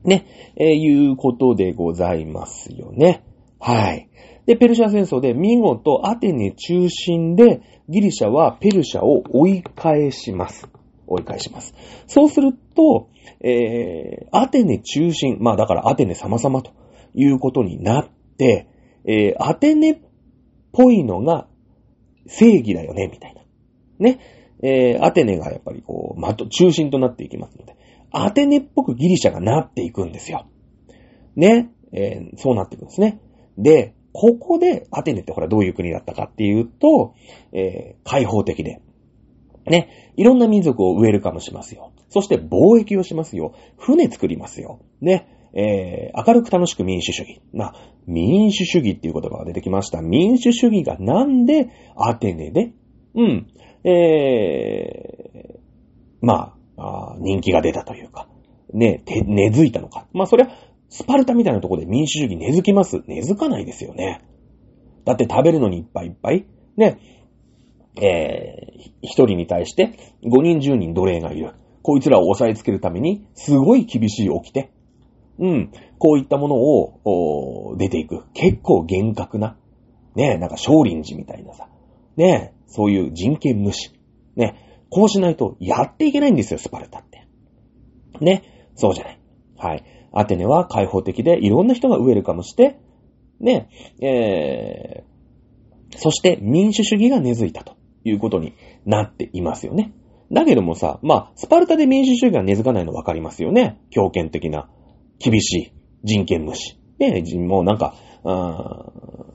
ね、えー、いうことでございますよね。はい。で、ペルシャ戦争で見事アテネ中心でギリシャはペルシャを追い返します。追い返します。そうすると、えー、アテネ中心、まあだからアテネ様々ということになって、えー、アテネっぽいのが正義だよね、みたいな。ね。えー、アテネがやっぱりこう、まと、中心となっていきますので、アテネっぽくギリシャがなっていくんですよ。ね。えー、そうなっていくんですね。で、ここで、アテネってほらどういう国だったかっていうと、えー、開放的で、ね、いろんな民族をウェルカムしますよ。そして貿易をしますよ。船作りますよ。ね。えー、明るく楽しく民主主義。な、民主主義っていう言葉が出てきました。民主主義がなんでアテネで、うん、えー、まあ、あ人気が出たというか、ね、て、根付いたのか。まあ、そりゃ、スパルタみたいなとこで民主主義根付きます根付かないですよね。だって食べるのにいっぱいいっぱい。ね、えー、一人に対して5人10人奴隷がいる。こいつらを押さえつけるために、すごい厳しい掟。うん。こういったものを、出ていく。結構厳格な。ねえ、なんか少林寺みたいなさ。ねえ、そういう人権無視。ねこうしないとやっていけないんですよ、スパルタって。ねそうじゃない。はい。アテネは開放的で、いろんな人がウェルカムして、ねえー、そして民主主義が根付いたということになっていますよね。だけどもさ、まあ、スパルタで民主主義が根付かないの分かりますよね。強権的な厳しい人権無視。で、もうなんか、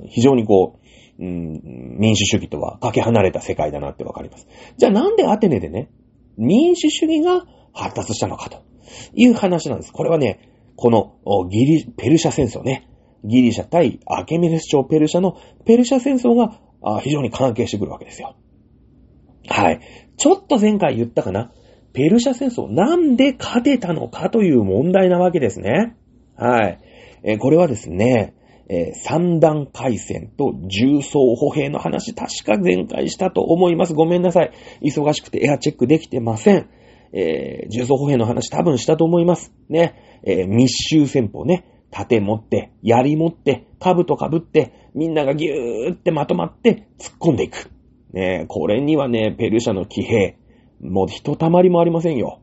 非常にこう、うん、民主主義とはかけ離れた世界だなってわかります。じゃあなんでアテネでね、民主主義が発達したのかという話なんです。これはね、このギリ、ペルシャ戦争ね。ギリシャ対アケメネス朝ペルシャのペルシャ戦争が非常に関係してくるわけですよ。はい。ちょっと前回言ったかな。ペルシャ戦争、なんで勝てたのかという問題なわけですね。はい。え、これはですね、えー、三段回戦と重装歩兵の話、確か前回したと思います。ごめんなさい。忙しくてエアチェックできてません。えー、重装歩兵の話多分したと思います。ね。えー、密集戦法ね。盾持って、槍持って、兜被って、みんながぎゅーってまとまって突っ込んでいく。ねえこれにはね、ペルシャの騎兵、もう一たまりもありませんよ。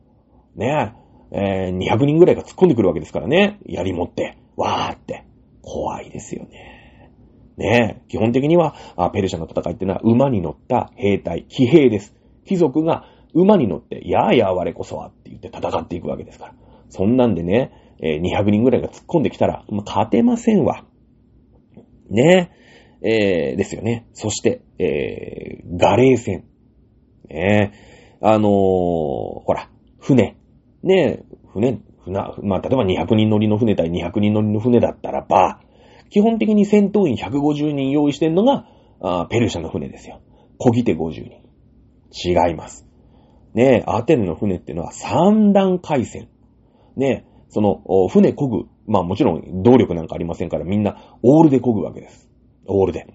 ねえ、えー、200人ぐらいが突っ込んでくるわけですからね。槍持って、わーって。怖いですよね。ねえ、基本的には、ペルシャの戦いってのは馬に乗った兵隊、騎兵です。貴族が馬に乗って、やあやあ我こそはって言って戦っていくわけですから。そんなんでね、え、200人ぐらいが突っ込んできたら、まあ、勝てませんわ。ねえ、ー、ですよね。そして、えー、ガレー戦。ねえ、あのー、ほら、船。ね船、船、まあ、例えば200人乗りの船対200人乗りの船だったらば、基本的に戦闘員150人用意してんのが、あペルシャの船ですよ。小ぎて50人。違います。ね、アテネの船ってのは三段回線。ね、その、船漕ぐ。まあもちろん動力なんかありませんからみんなオールで漕ぐわけです。オールで。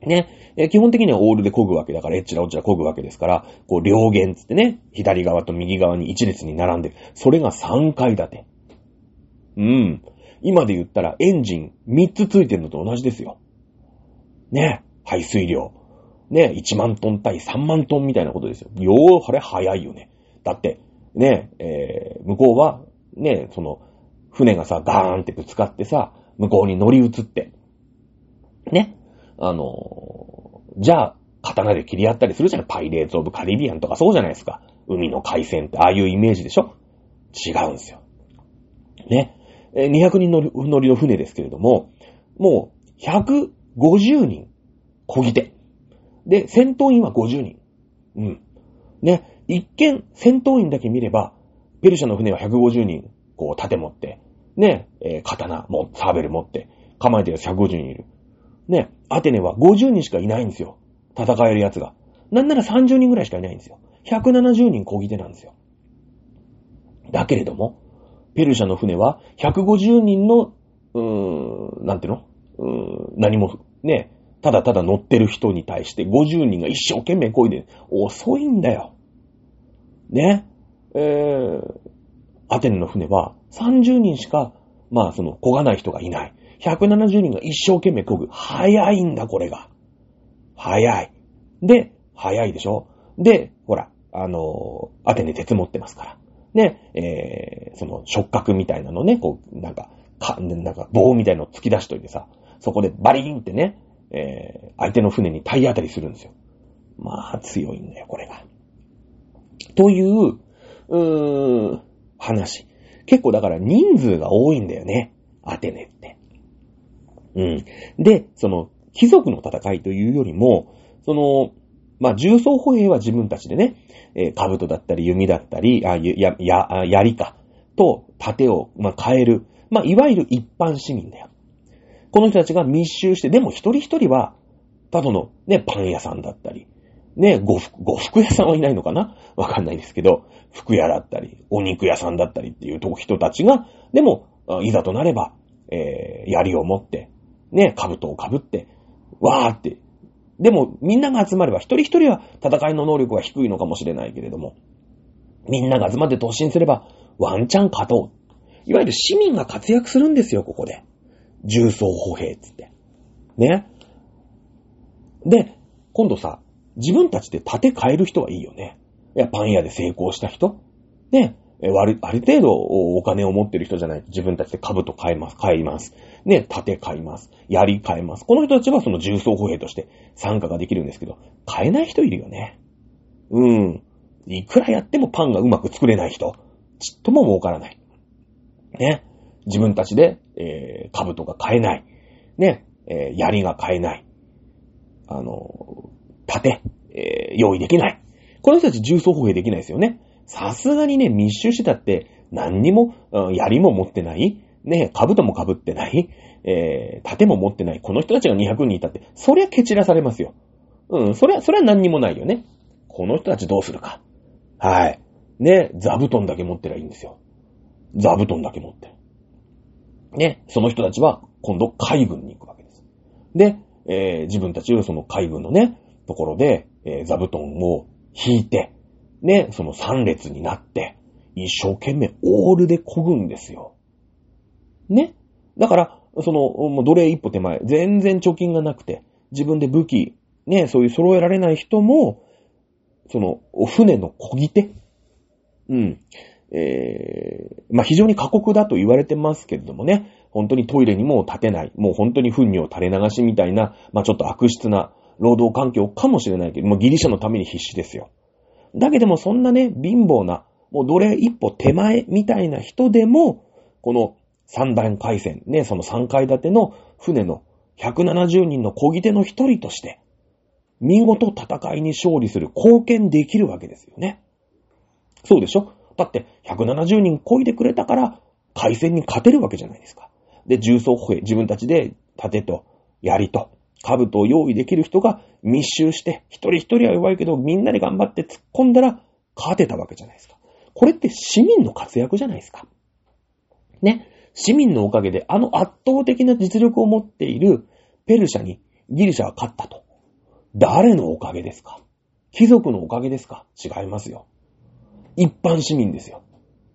ね、え基本的にはオールで漕ぐわけだから、エッチラオッチラ漕ぐわけですから、こう両弦つってね、左側と右側に一列に並んでる。それが3階建て。うん。今で言ったらエンジン3つついてるのと同じですよ。ね、排水量。ね、1万トン対3万トンみたいなことですよ。よー、これ早いよね。だって、ね、えー、向こうは、ね、その、船がさ、ガーンってぶつかってさ、向こうに乗り移って、ね、あの、じゃあ、刀で切り合ったりするじゃないパイレーツ・オブ・カリビアンとかそうじゃないですか。海の海戦ってああいうイメージでしょ違うんすよ。ね。200人乗りの船ですけれども、もう150人こぎ手。で、戦闘員は50人。うん。ね。一見、戦闘員だけ見れば、ペルシャの船は150人、こう、盾持って、ね、えー、刀も、サーベル持って、構えてるやつ150人いる。ね、アテネは50人しかいないんですよ。戦える奴が。なんなら30人ぐらいしかいないんですよ。170人漕ぎ手なんですよ。だけれども、ペルシャの船は150人の、うーん、なんていうの？うーん、何も、ね、ただただ乗ってる人に対して50人が一生懸命漕いで遅いんだよ。ね。えー、アテネの船は30人しか、まあその、漕がない人がいない。170人が一生懸命漕ぐ。早いんだ、これが。早い。で、早いでしょ？で、ほら、あのー、アテネ鉄持ってますから。ね、えー、その触覚みたいなのね、こう、なんか、か、なんか棒みたいのを突き出しといてさ、そこでバリーンってね、えー、相手の船に体当たりするんですよ。まあ、強いんだよ、これが。という、うーん、話。結構だから人数が多いんだよね。アテネって。うん。で、その、貴族の戦いというよりも、その、まあ、重装歩兵は自分たちでね、えー、兜だったり弓だったり、あ、や、や、や槍か、と、盾を、まあ、変える。まあ、いわゆる一般市民だよ。この人たちが密集して、でも一人一人は、ただのね、パン屋さんだったり、ね、呉服、呉服屋さんはいないのかな？わかんないですけど、服屋だったり、お肉屋さんだったりっていう人たちが、でも、いざとなれば、えー、槍を持って、ね、兜をかぶって、わーって。でも、みんなが集まれば、一人一人は戦いの能力は低いのかもしれないけれども、みんなが集まって突進すれば、ワンチャン勝とう。いわゆる市民が活躍するんですよ、ここで。重装歩兵つって。ね。で、今度さ、自分たちで盾変える人はいいよね。いや、パン屋で成功した人ね。ある、ある程度お金を持ってる人じゃないと自分たちで株と買います、買います。ね、盾買います。槍買います。この人たちはその重装歩兵として参加ができるんですけど、買えない人いるよね。うん。いくらやってもパンがうまく作れない人、ちっとも儲からない。ね。自分たちで、えー、株とか買えない。ね。えー、槍が買えない。あの、盾、えー、用意できない。この人たち重装歩兵できないですよね。さすがにね、密集してたって、何にも、槍も持ってない。ね、兜も被ってない。えー、盾も持ってない。この人たちが200人いたって、そりゃ蹴散らされますよ。うん、そりゃ、そりゃ何にもないよね。この人たちどうするか。はい。ね、座布団だけ持ってりゃいいんですよ。座布団だけ持って。ね、その人たちは今度海軍に行くわけです。で、えー、自分たちはその海軍のね、ところで、えー、座布団を引いて、ね、その三列になって、一生懸命オールで漕ぐんですよ。ね。だから、その、もう奴隷一歩手前、全然貯金がなくて、自分で武器、ね、そういう揃えられない人も、その、お船の漕ぎ手、うん、えー、まあ、非常に過酷だと言われてますけれどもね、本当にトイレにも立てない、もう本当に糞尿垂れ流しみたいな、まあ、ちょっと悪質な労働環境かもしれないけど、もうギリシャのために必死ですよ。だけどもそんなね、貧乏な、もう奴隷一歩手前みたいな人でも、この三段回線、ね、その三階建ての船の170人の漕ぎ手の一人として、見事戦いに勝利する貢献できるわけですよね。そうでしょ？だって170人漕いでくれたから海戦に勝てるわけじゃないですか。で、重装歩兵、自分たちで盾と槍と兜を用意できる人が密集して、一人一人は弱いけどみんなで頑張って突っ込んだら勝てたわけじゃないですか。これって市民の活躍じゃないですか。ね。市民のおかげであの圧倒的な実力を持っているペルシャにギリシャは勝ったと。誰のおかげですか貴族のおかげですか違いますよ。一般市民ですよ。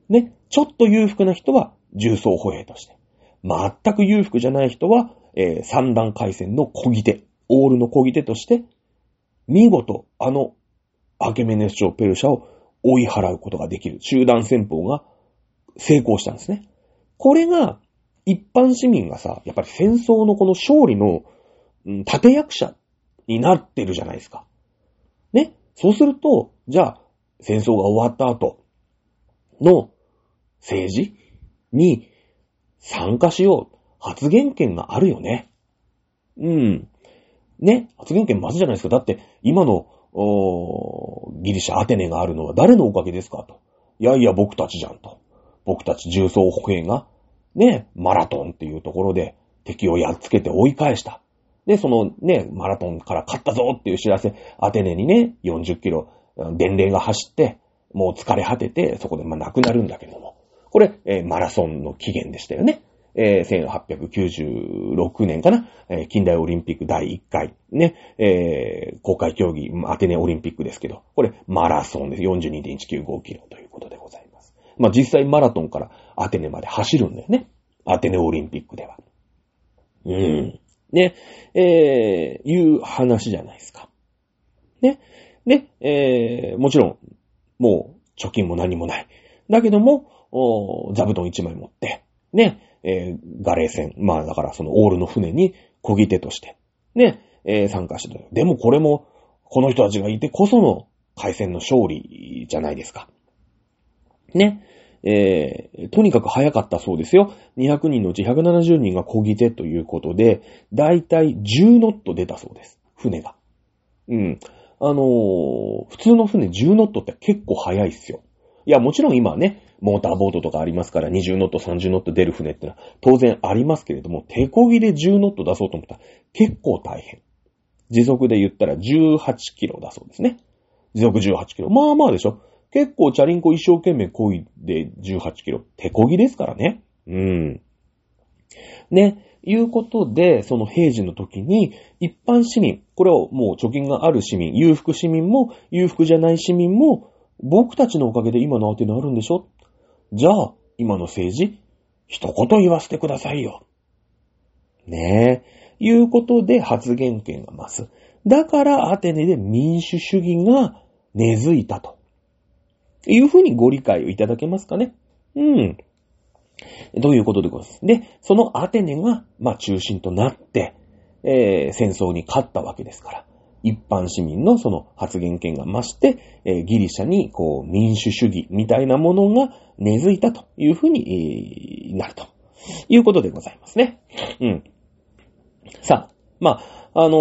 ね。ちょっと裕福な人は重装歩兵として。全く裕福じゃない人は、えー、三段回戦の小ぎ手、オールの小ぎ手として、見事、あの、アケメネス朝ペルシャを追い払うことができる。集団戦法が成功したんですね。これが、一般市民がさ、やっぱり戦争のこの勝利の、うん、立役者になってるじゃないですか。ね？そうすると、じゃあ、戦争が終わった後の政治に参加しよう。発言権があるよね。うん。ね。発言権まずじゃないですか。だって、今の、ギリシャアテネがあるのは誰のおかげですかと。いやいや、僕たちじゃんと。僕たち重装歩兵が、ね、マラトンっていうところで敵をやっつけて追い返した。で、そのね、マラトンから勝ったぞっていう知らせ、アテネにね、40キロ、電霊が走って、もう疲れ果てて、そこでまあ亡くなるんだけども。これ、えー、マラソンの起源でしたよね。えー、1896年かな、えー、近代オリンピック第1回、ね、えー、公開競技、アテネオリンピックですけど、これ、マラソンです。42.195キロということでございます。まあ、実際マラトンからアテネまで走るんだよね。アテネオリンピックでは。うん。ね、えー、いう話じゃないですか。ね。で、えー、もちろん、もう、貯金も何もない。だけども、お座布団一枚持って、ね、えー、ガレー船、まあだからそのオールの船に漕ぎ手として、ね、えー、参加してた。でもこれも、この人たちがいてこその海戦の勝利じゃないですか。ね。えー、とにかく早かったそうですよ。200人のうち170人が漕ぎ手ということで、だいたい10ノット出たそうです。船が。うん。あのー、普通の船10ノットって結構早いっすよ。いや、もちろん今はね、モーターボートとかありますから、20ノット、30ノット出る船ってのは当然ありますけれども、手漕ぎで10ノット出そうと思ったら結構大変。時速で言ったら18キロだそうですね。時速18キロ。まあまあでしょ。結構チャリンコ一生懸命漕いで18キロ。手漕ぎですからね。うん。ね。いうことで、その平時の時に、一般市民、これをもう貯金がある市民、裕福市民も、裕福じゃない市民も、僕たちのおかげで今のアテナあるんでしょじゃあ、今の政治、一言言わせてくださいよ。ねえ。いうことで発言権が増す。だからアテネで民主主義が根付いたと。いうふうにご理解をいただけますかね。うん。どういうことでございます。で、そのアテネが、まあ中心となって、えー、戦争に勝ったわけですから。一般市民のその発言権が増して、えー、ギリシャにこう民主主義みたいなものが根付いたというふうに、えー、なるということでございますね。うん。さあ、まあ、あの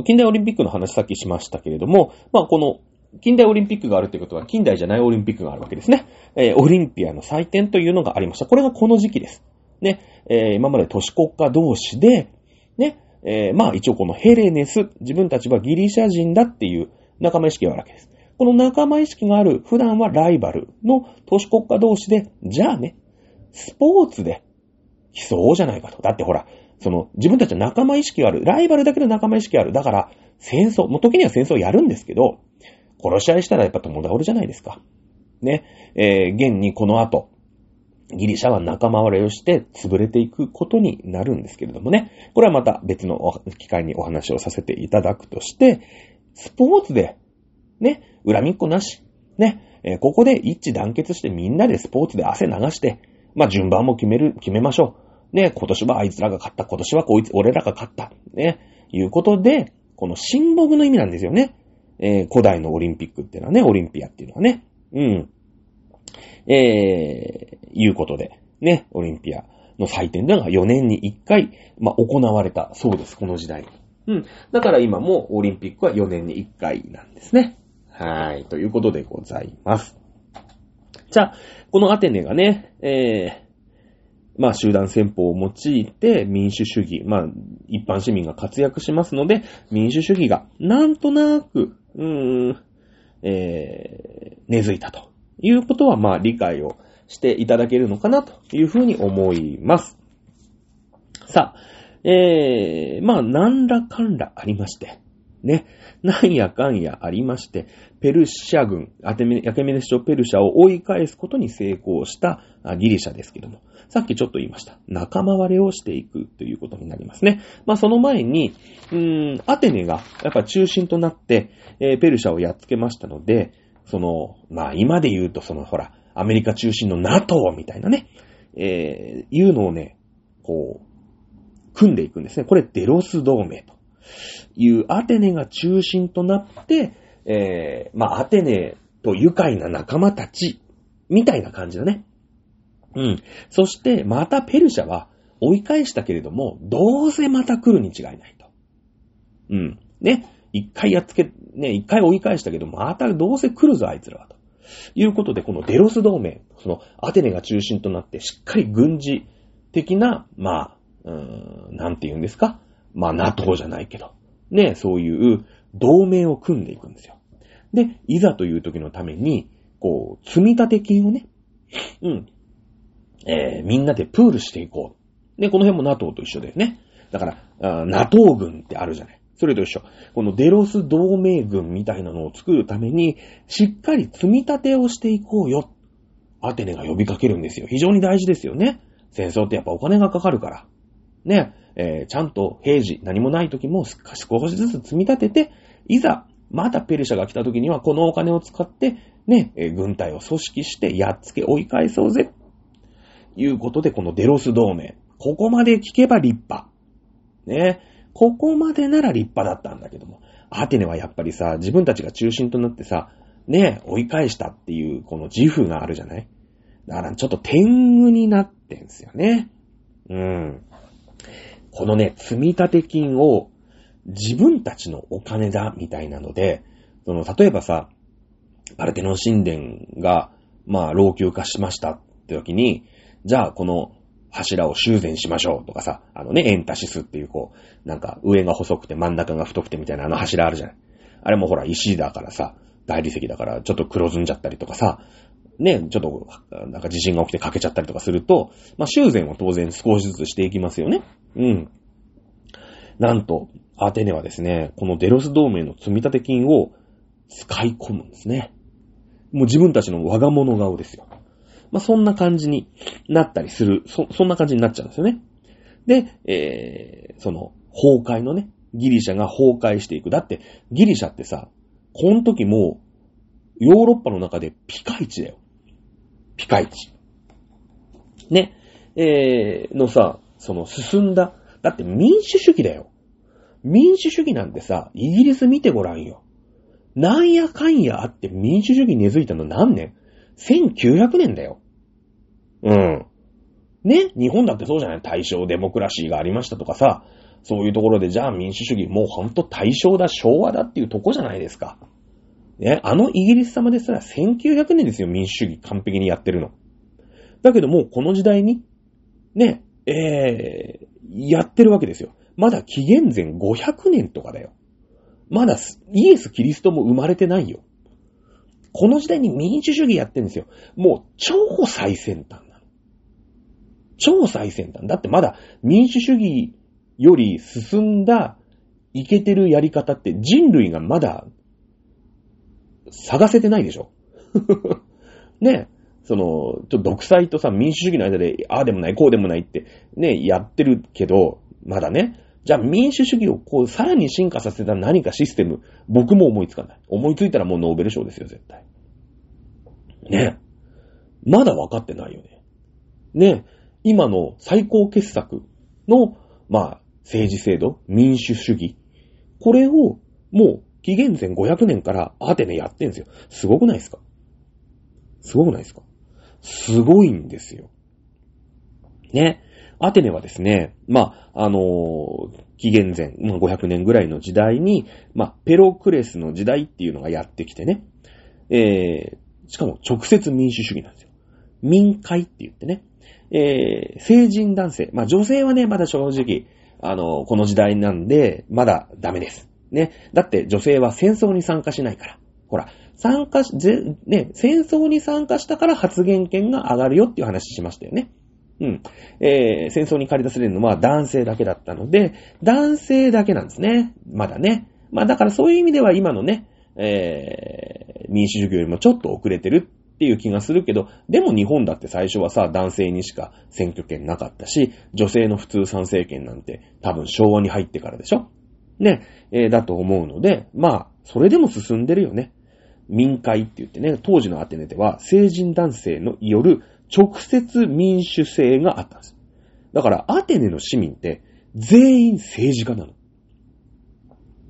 ー、近代オリンピックの話さっきしましたけれども、まあ、この近代オリンピックがあるってことは、近代じゃないオリンピックがあるわけですね。えー、オリンピアの祭典というのがありました。これがこの時期です。ね、えー、今まで都市国家同士で、ね、えー、まあ一応このヘレネス、自分たちはギリシャ人だっていう仲間意識があるわけです。この仲間意識がある、普段はライバルの都市国家同士で、じゃあね、スポーツで競おうじゃないかと。だってほら、その、自分たちは仲間意識がある。ライバルだけど仲間意識がある。だから、戦争、もう時には戦争やるんですけど、殺し合いしたらやっぱ友倒れじゃないですか。ね。えー、現にこの後、ギリシャは仲間割れをして潰れていくことになるんですけれどもね。これはまた別の機会にお話をさせていただくとして、スポーツで、ね、恨みっこなし、ね、えー、ここで一致団結してみんなでスポーツで汗流して、まあ順番も決める、決めましょう。ね、今年はあいつらが勝った、今年はこいつ、俺らが勝った。ね、いうことで、この親睦の意味なんですよね。えー、古代のオリンピックっていうのはね、オリンピアっていうのはね。うん。えー、いうことで、ね、オリンピアの祭典でが4年に1回、まあ、行われたそうです、この時代に。うん。だから今もオリンピックは4年に1回なんですね。はい。ということでございます。じゃあ、このアテネがね、えー、まあ集団戦法を用いて民主主義、まあ一般市民が活躍しますので、民主主義がなんとなく、うーん、えー、根付いたということはまあ理解をしていただけるのかなというふうに思います。さあ、えー、まあ何らかんらありまして、ね、なんやかんやありまして、ペルシャ軍、アテメ、ヤケメネス朝ペルシャを追い返すことに成功したギリシャですけども、さっきちょっと言いました。仲間割れをしていくということになりますね。まあその前に、うーん、アテネがやっぱ中心となって、えー、ペルシャをやっつけましたので、その、まあ今で言うとそのほら、アメリカ中心の NATO みたいなね、えー、いうのをね、こう、組んでいくんですね。これデロス同盟というアテネが中心となって、えー、まあアテネと愉快な仲間たち、みたいな感じだね。うん。そして、またペルシャは追い返したけれども、どうせまた来るに違いないと。うん。ね。一回やっつけ、ね、一回追い返したけど、またどうせ来るぞ、あいつらはと。いうことで、このデロス同盟、そのアテネが中心となってしっかり軍事的な、まあ、うーん、なんて言うんですか？まあ、NATO じゃないけど、ね、そういう同盟を組んでいくんですよ。で、いざという時のために、こう、積み立て金をね、うん、えー、みんなでプールしていこう。ね、この辺も NATO と一緒だよね。だから、NATO 軍ってあるじゃない。それと一緒。このデロス同盟軍みたいなのを作るために、しっかり積み立てをしていこうよ。アテネが呼びかけるんですよ。非常に大事ですよね。戦争ってやっぱお金がかかるから。ね、えー、ちゃんと平時、何もない時も少しずつ積み立てて、いざ、またペルシャが来た時にはこのお金を使って、ね、えー、軍隊を組織してやっつけ追い返そうぜ。いうことで、このデロス同盟。ここまで聞けば立派。ね。ここまでなら立派だったんだけども。アテネはやっぱりさ、自分たちが中心となってさ、ね、追い返したっていう、この自負があるじゃない？だからちょっと天狗になってんすよね。うん。このね、積立金を自分たちのお金だ、みたいなので、その、例えばさ、パルテノン神殿が、まあ、老朽化しましたって時に、じゃあこの柱を修繕しましょうとかさ、あのね、エンタシスっていうこう、なんか上が細くて真ん中が太くてみたいなあの柱あるじゃない。あれもほら石だからさ、大理石だからちょっと黒ずんじゃったりとかさ、ね、ちょっと、なんか地震が起きて欠けちゃったりとかすると、まあ修繕を当然少しずつしていきますよね。うん。なんと、アテネはですね、このデロス同盟の積立金を使い込むんですね。もう自分たちの我が物顔ですよ。まあ、そんな感じになったりする、そ、そんな感じになっちゃうんですよね。で、えー、その、崩壊のね、ギリシャが崩壊していく。だって、ギリシャってさ、この時も、ヨーロッパの中でピカイチだよ。ピカイチ。ね。えー、のさ、その進んだ。だって民主主義だよ。民主主義なんてさ、イギリス見てごらんよ。なんやかんやあって民主主義根付いたの何年？?1900 年だよ。うん。ね？日本だってそうじゃない？対象デモクラシーがありましたとかさ、そういうところでじゃあ民主主義もうほんと対象だ、昭和だっていうとこじゃないですか。ね、あのイギリス様ですら1900年ですよ、民主主義完璧にやってるの。だけどもうこの時代に、ね、えー、やってるわけですよ。まだ紀元前500年とかだよ。まだイエス・キリストも生まれてないよ。この時代に民主主義やってるんですよ。もう超最先端なの。超最先端。だってまだ民主主義より進んだいけてるやり方って人類がまだ探せてないでしょ ねその、ちょ独裁とさ、民主主義の間で、ああでもない、こうでもないって、ね、やってるけど、まだね、じゃあ民主主義をこう、さらに進化させた何かシステム、僕も思いつかない。思いついたらもうノーベル賞ですよ、絶対。ねえ。まだ分かってないよね。ねえ。今の最高傑作の、まあ、政治制度、民主主義。これを、もう、紀元前500年からアテネやってんすよ。すごくないですか？すごくないですか？すごいんですよ。ね。アテネはですね、まあ、あのー、紀元前、まあ、500年ぐらいの時代に、まあ、ペロクレスの時代っていうのがやってきてね、えー、しかも直接民主主義なんですよ。民会って言ってね。えー、成人男性。まあ女性はね、まだ正直、あの、この時代なんで、まだダメです。ね。だって女性は戦争に参加しないから。ほら、参加し、ぜ、ね、戦争に参加したから発言権が上がるよっていう話しましたよね。うん。えー、戦争に駆り出されるのは男性だけだったので、男性だけなんですね。まだね。まあだからそういう意味では今のね、えー、民主主義よりもちょっと遅れてるっていう気がするけど、でも日本だって最初はさ、男性にしか選挙権なかったし、女性の普通参政権なんて多分昭和に入ってからでしょね、えー、だと思うので、まあ、それでも進んでるよね。民会って言ってね、当時のアテネでは成人男性のよる直接民主制があったんです。だから、アテネの市民って全員政治家なの。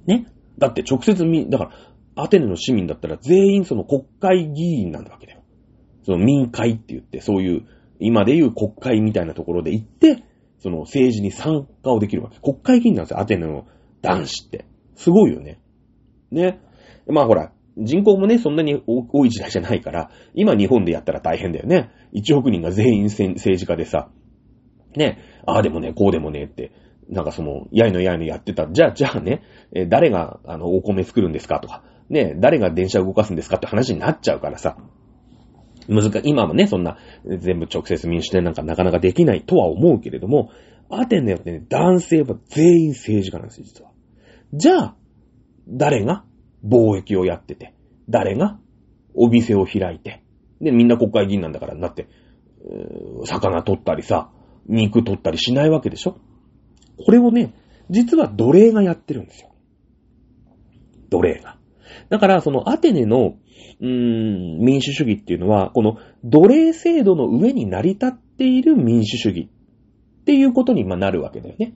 ね。だって直接民、だから、アテネの市民だったら全員その国会議員なんだわけだよ。その民会って言って、そういう、今でいう国会みたいなところで行って、その政治に参加をできるわけ。国会議員なんですよ、アテネの男子って。すごいよね。ね。まあほら、人口もね、そんなに多い時代じゃないから、今日本でやったら大変だよね。1億人が全員政治家でさ、ね、ああでもね、こうでもねって、なんかその、やいのやいのやってた。じゃあ、じゃあね、え誰が、あの、お米作るんですかとか、ね、誰が電車動かすんですかって話になっちゃうからさ。難しい、今もね、そんな、全部直接民主制なんかなかなかできないとは思うけれども、アテネってね、男性は全員政治家なんですよ、実は。じゃあ、誰が貿易をやってて、誰がお店を開いて、で、みんな国会議員なんだからなって、魚取ったりさ、肉取ったりしないわけでしょ？これをね、実は奴隷がやってるんですよ。奴隷が。だから、そのアテネの、うーん、民主主義っていうのは、この奴隷制度の上に成り立っている民主主義っていうことになるわけだよね。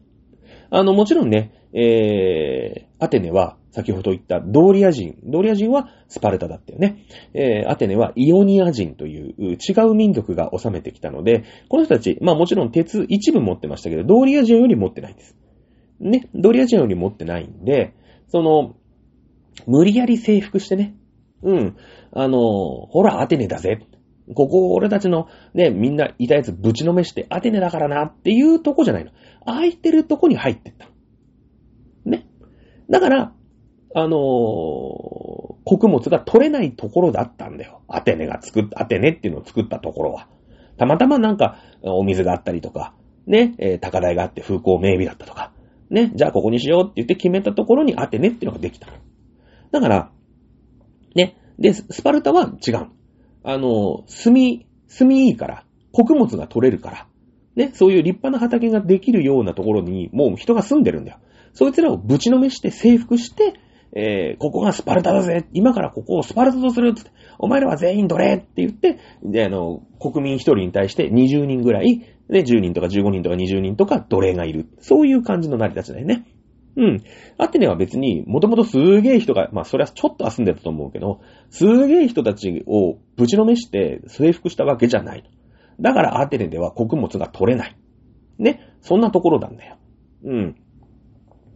あの、もちろんね、えー、アテネは、先ほど言ったドーリア人。ドーリア人はスパルタだったよね。えー、アテネはイオニア人という違う民族が治めてきたので、この人たち、まあもちろん鉄一部持ってましたけど、ドーリア人より持ってないんです。ね、ドーリア人より持ってないんで、その、無理やり征服してね、うん、あの、ほら、アテネだぜ。ここ俺たちのね、みんないたやつぶちのめしてアテネだからなっていうとこじゃないの。空いてるとこに入ってった。だから、あのー、穀物が取れないところだったんだよ。アテネが作った、アテネっていうのを作ったところは。たまたまなんか、お水があったりとか、ね、えー、高台があって風光明媚だったとか、ね、じゃあここにしようって言って決めたところにアテネっていうのができた。だから、ね、で、スパルタは違う。あの、住み、住みいいから、穀物が取れるから、ね、そういう立派な畑ができるようなところに、もう人が住んでるんだよ。そいつらをぶちのめして征服して、えー、ここがスパルタだぜ今からここをスパルタとするってお前らは全員奴隷って言って、で、あの、国民一人に対して20人ぐらい、で、10人とか15人とか20人とか奴隷がいる。そういう感じの成り立ちだよね。うん。アテネは別に、もともとすげえ人が、まあそれはちょっと遊んでたと思うけど、すげえ人たちをぶちのめして征服したわけじゃない。だからアテネでは穀物が取れない。ね。そんなところなんだよ。うん。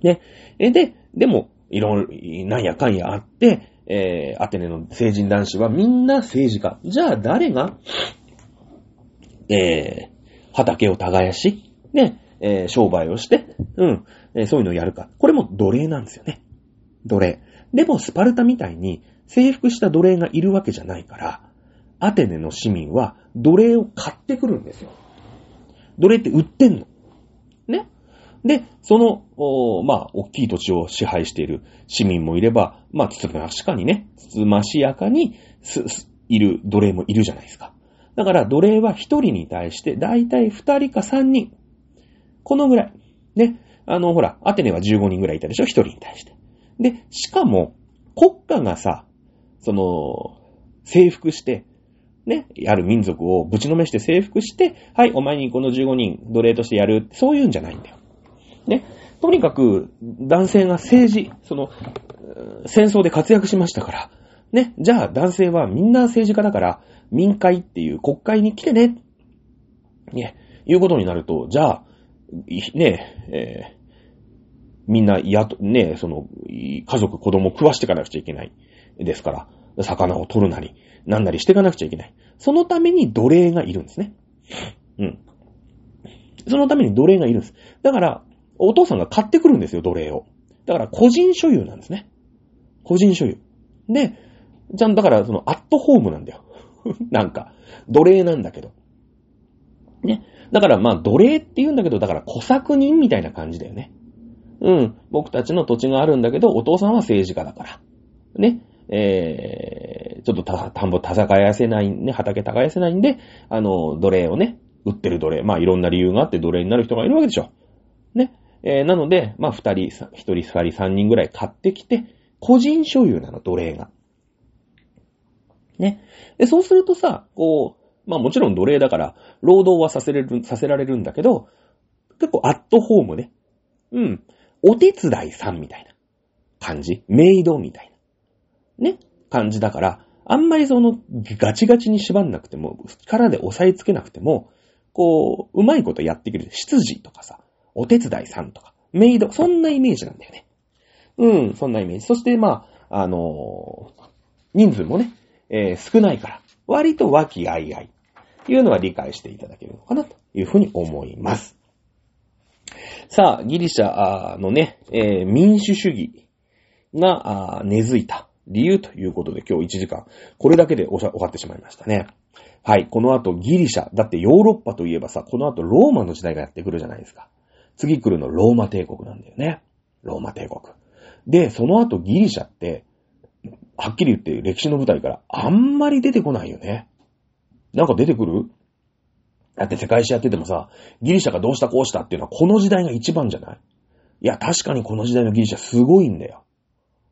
ね。え、で、でも、いろいろ、なんやかんやあって、えー、アテネの成人男子はみんな政治家。じゃあ誰が、えー、畑を耕し、ね、えー、商売をして、うん、えー、そういうのをやるか。これも奴隷なんですよね。奴隷。でも、スパルタみたいに征服した奴隷がいるわけじゃないから、アテネの市民は奴隷を買ってくるんですよ。奴隷って売ってんの。で、その、おまあ、大きい土地を支配している市民もいれば、まあ、つつましかにね、つつましやかにす、す、いる奴隷もいるじゃないですか。だから、奴隷は一人に対して、だいたい二人か三人。このぐらい。ね。あの、ほら、アテネは15人ぐらいいたでしょ？一人に対して。で、しかも、国家がさ、その、征服して、ね、やる民族をぶちのめして征服して、はい、お前にこの15人奴隷としてやる。そういうんじゃないんだよ。ね。とにかく、男性が政治、その、戦争で活躍しましたから、ね。じゃあ、男性はみんな政治家だから、民会っていう国会に来てね。ね。いうことになると、じゃあ、ねえ、みんな、やと、ね、その、家族、子供を食わしていかなくちゃいけない。ですから、魚を取るなり、なんなりしていかなくちゃいけない。そのために奴隷がいるんですね。うん。そのために奴隷がいるんです。だから、お父さんが買ってくるんですよ、奴隷を。だから個人所有なんですね。個人所有。で、ちゃん、だからそのアットホームなんだよ。なんか、奴隷なんだけど。ね。だからまあ奴隷って言うんだけど、だから小作人みたいな感じだよね。うん。僕たちの土地があるんだけど、お父さんは政治家だから。ね。えー、ちょっと、田んぼ耕せないね、畑耕せないんで、あの、奴隷をね、売ってる奴隷。まあいろんな理由があって奴隷になる人がいるわけでしょ。ね。えー、なので、まあ二人、一人、二人、三人ぐらい買ってきて、個人所有なの、奴隷が。ね。で、そうするとさ、こう、まあもちろん奴隷だから、労働はさせれる、させられるんだけど、結構アットホームね。うん。お手伝いさんみたいな感じ。メイドみたいな。ね。感じだから、あんまりその、ガチガチに縛んなくても、力で押さえつけなくても、こう、うまいことやってくれる。執事とかさ、お手伝いさんとか、メイド、そんなイメージなんだよね。うん、そんなイメージ。そして、まあ、あのー、人数もね、えー、少ないから、割と和気あいあい、いうのは理解していただけるのかな、というふうに思います。さあ、ギリシャのね、えー、民主主義が根付いた理由ということで今日1時間、これだけで終わってしまいましたね。はい、この後ギリシャ、だってヨーロッパといえばさ、この後ローマの時代がやってくるじゃないですか。次来るのローマ帝国なんだよね。ローマ帝国。で、その後ギリシャって、はっきり言って歴史の舞台からあんまり出てこないよね。なんか出てくる？だって世界史やっててもさ、ギリシャがどうしたこうしたっていうのはこの時代が一番じゃない？いや、確かにこの時代のギリシャすごいんだよ。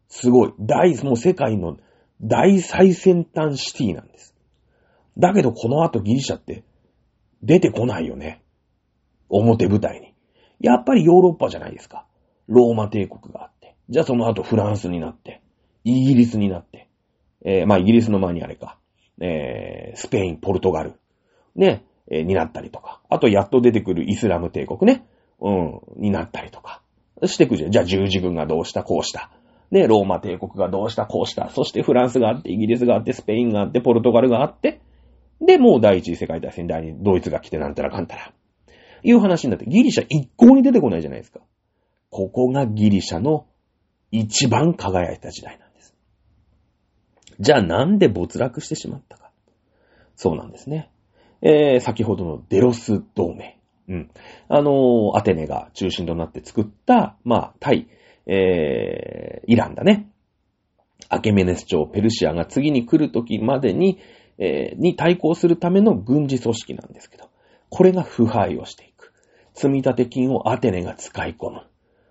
すごい。大、もう世界の大最先端シティなんです。だけどこの後ギリシャって出てこないよね。表舞台に。やっぱりヨーロッパじゃないですか。ローマ帝国があって。じゃあその後フランスになって、イギリスになって、えー、まあイギリスの前にあれか、えー、スペイン、ポルトガル、ね、えー、になったりとか。あとやっと出てくるイスラム帝国ね、うん、になったりとか。してくじゃん。じゃあ十字軍がどうした、こうした。ね、ローマ帝国がどうした、こうした。そしてフランスがあって、イギリスがあって、スペインがあって、ポルトガルがあって、で、もう第一次世界大戦、第二、ドイツが来てなんたらかんたら。いう話になって、ギリシャ一向に出てこないじゃないですか。ここがギリシャの一番輝いた時代なんです。じゃあなんで没落してしまったか。そうなんですね。えー、先ほどのデロス同盟。うん。あのー、アテネが中心となって作った、まあ、対、えー、イランだね。アケメネス朝、ペルシアが次に来る時までに、えー、に対抗するための軍事組織なんですけど、これが腐敗をしていく。積立金をアテネが使い込む。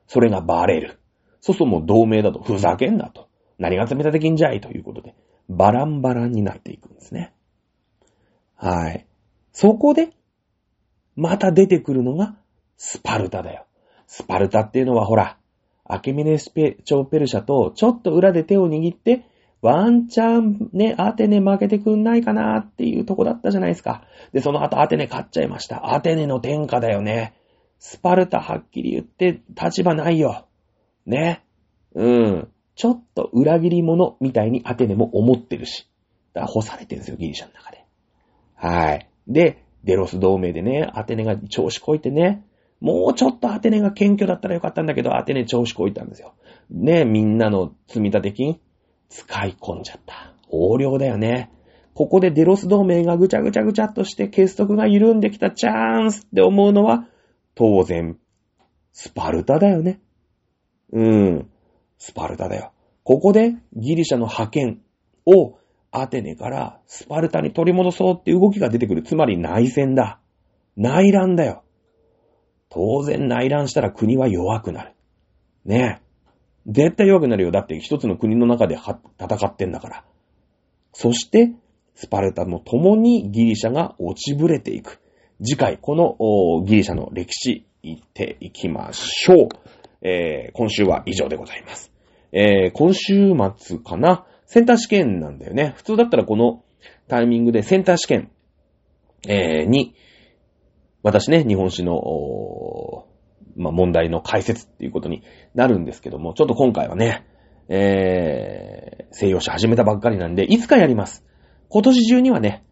それがバレる。そそも同盟だと、ふざけんなと。何が積立金じゃいということで、バランバランになっていくんですね。はい。そこで、また出てくるのが、スパルタだよ。スパルタっていうのはほら、アケミネスペ、超ペルシャとちょっと裏で手を握って、ワンチャンね、アテネ負けてくんないかなっていうとこだったじゃないですか。で、その後アテネ勝っちゃいました。アテネの天下だよね。スパルタはっきり言って立場ないよ。ね。うん。ちょっと裏切り者みたいにアテネも思ってるし。だから干されてるんですよ、ギリシャの中で。はい。で、デロス同盟でね、アテネが調子こいてね、もうちょっとアテネが謙虚だったらよかったんだけど、アテネ調子こいたんですよ。ね、みんなの積立金、使い込んじゃった。横領だよね。ここでデロス同盟がぐちゃぐちゃぐちゃっとして結束が緩んできたチャンスって思うのは、当然、スパルタだよね。うん。スパルタだよ。ここでギリシャの派遣をアテネからスパルタに取り戻そうって動きが出てくる。つまり内戦だ。内乱だよ。当然内乱したら国は弱くなる。ねえ。絶対弱くなるよ。だって一つの国の中で戦ってんだから。そして、スパルタも共にギリシャが落ちぶれていく。次回、このギリシャの歴史、行っていきましょう。えー、今週は以上でございます。えー、今週末かなセンター試験なんだよね。普通だったらこのタイミングでセンター試験、えー、に、私ね、日本史のまあ、問題の解説っていうことになるんですけども、ちょっと今回はね、えー、西洋史始めたばっかりなんで、いつかやります。今年中にはね、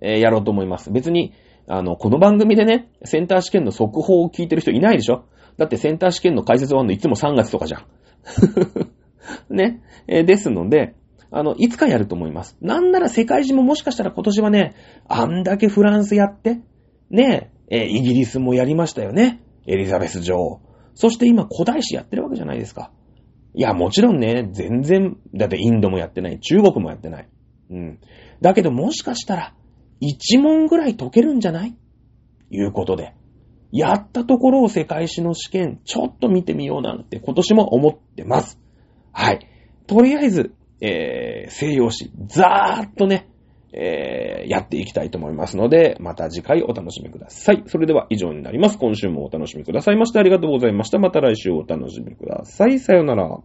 えー、やろうと思います。別に、あの、この番組でね、センター試験の速報を聞いてる人いないでしょ？だってセンター試験の解説終わるのいつも3月とかじゃん。ね。えー、ですので、あの、いつかやると思います。なんなら世界中ももしかしたら今年はね、あんだけフランスやって、ね、えー、イギリスもやりましたよね。エリザベス女王。そして今古代史やってるわけじゃないですか。いや、もちろんね、全然、だってインドもやってない、中国もやってない。うん。だけどもしかしたら、一問ぐらい解けるんじゃない？いうことで。やったところを世界史の試験、ちょっと見てみようなんて今年も思ってます。はい。とりあえず、えー、西洋史、ざーっとね、えー、やっていきたいと思いますので、また次回お楽しみください。それでは以上になります。今週もお楽しみくださいましてありがとうございました。また来週お楽しみください。さよなら。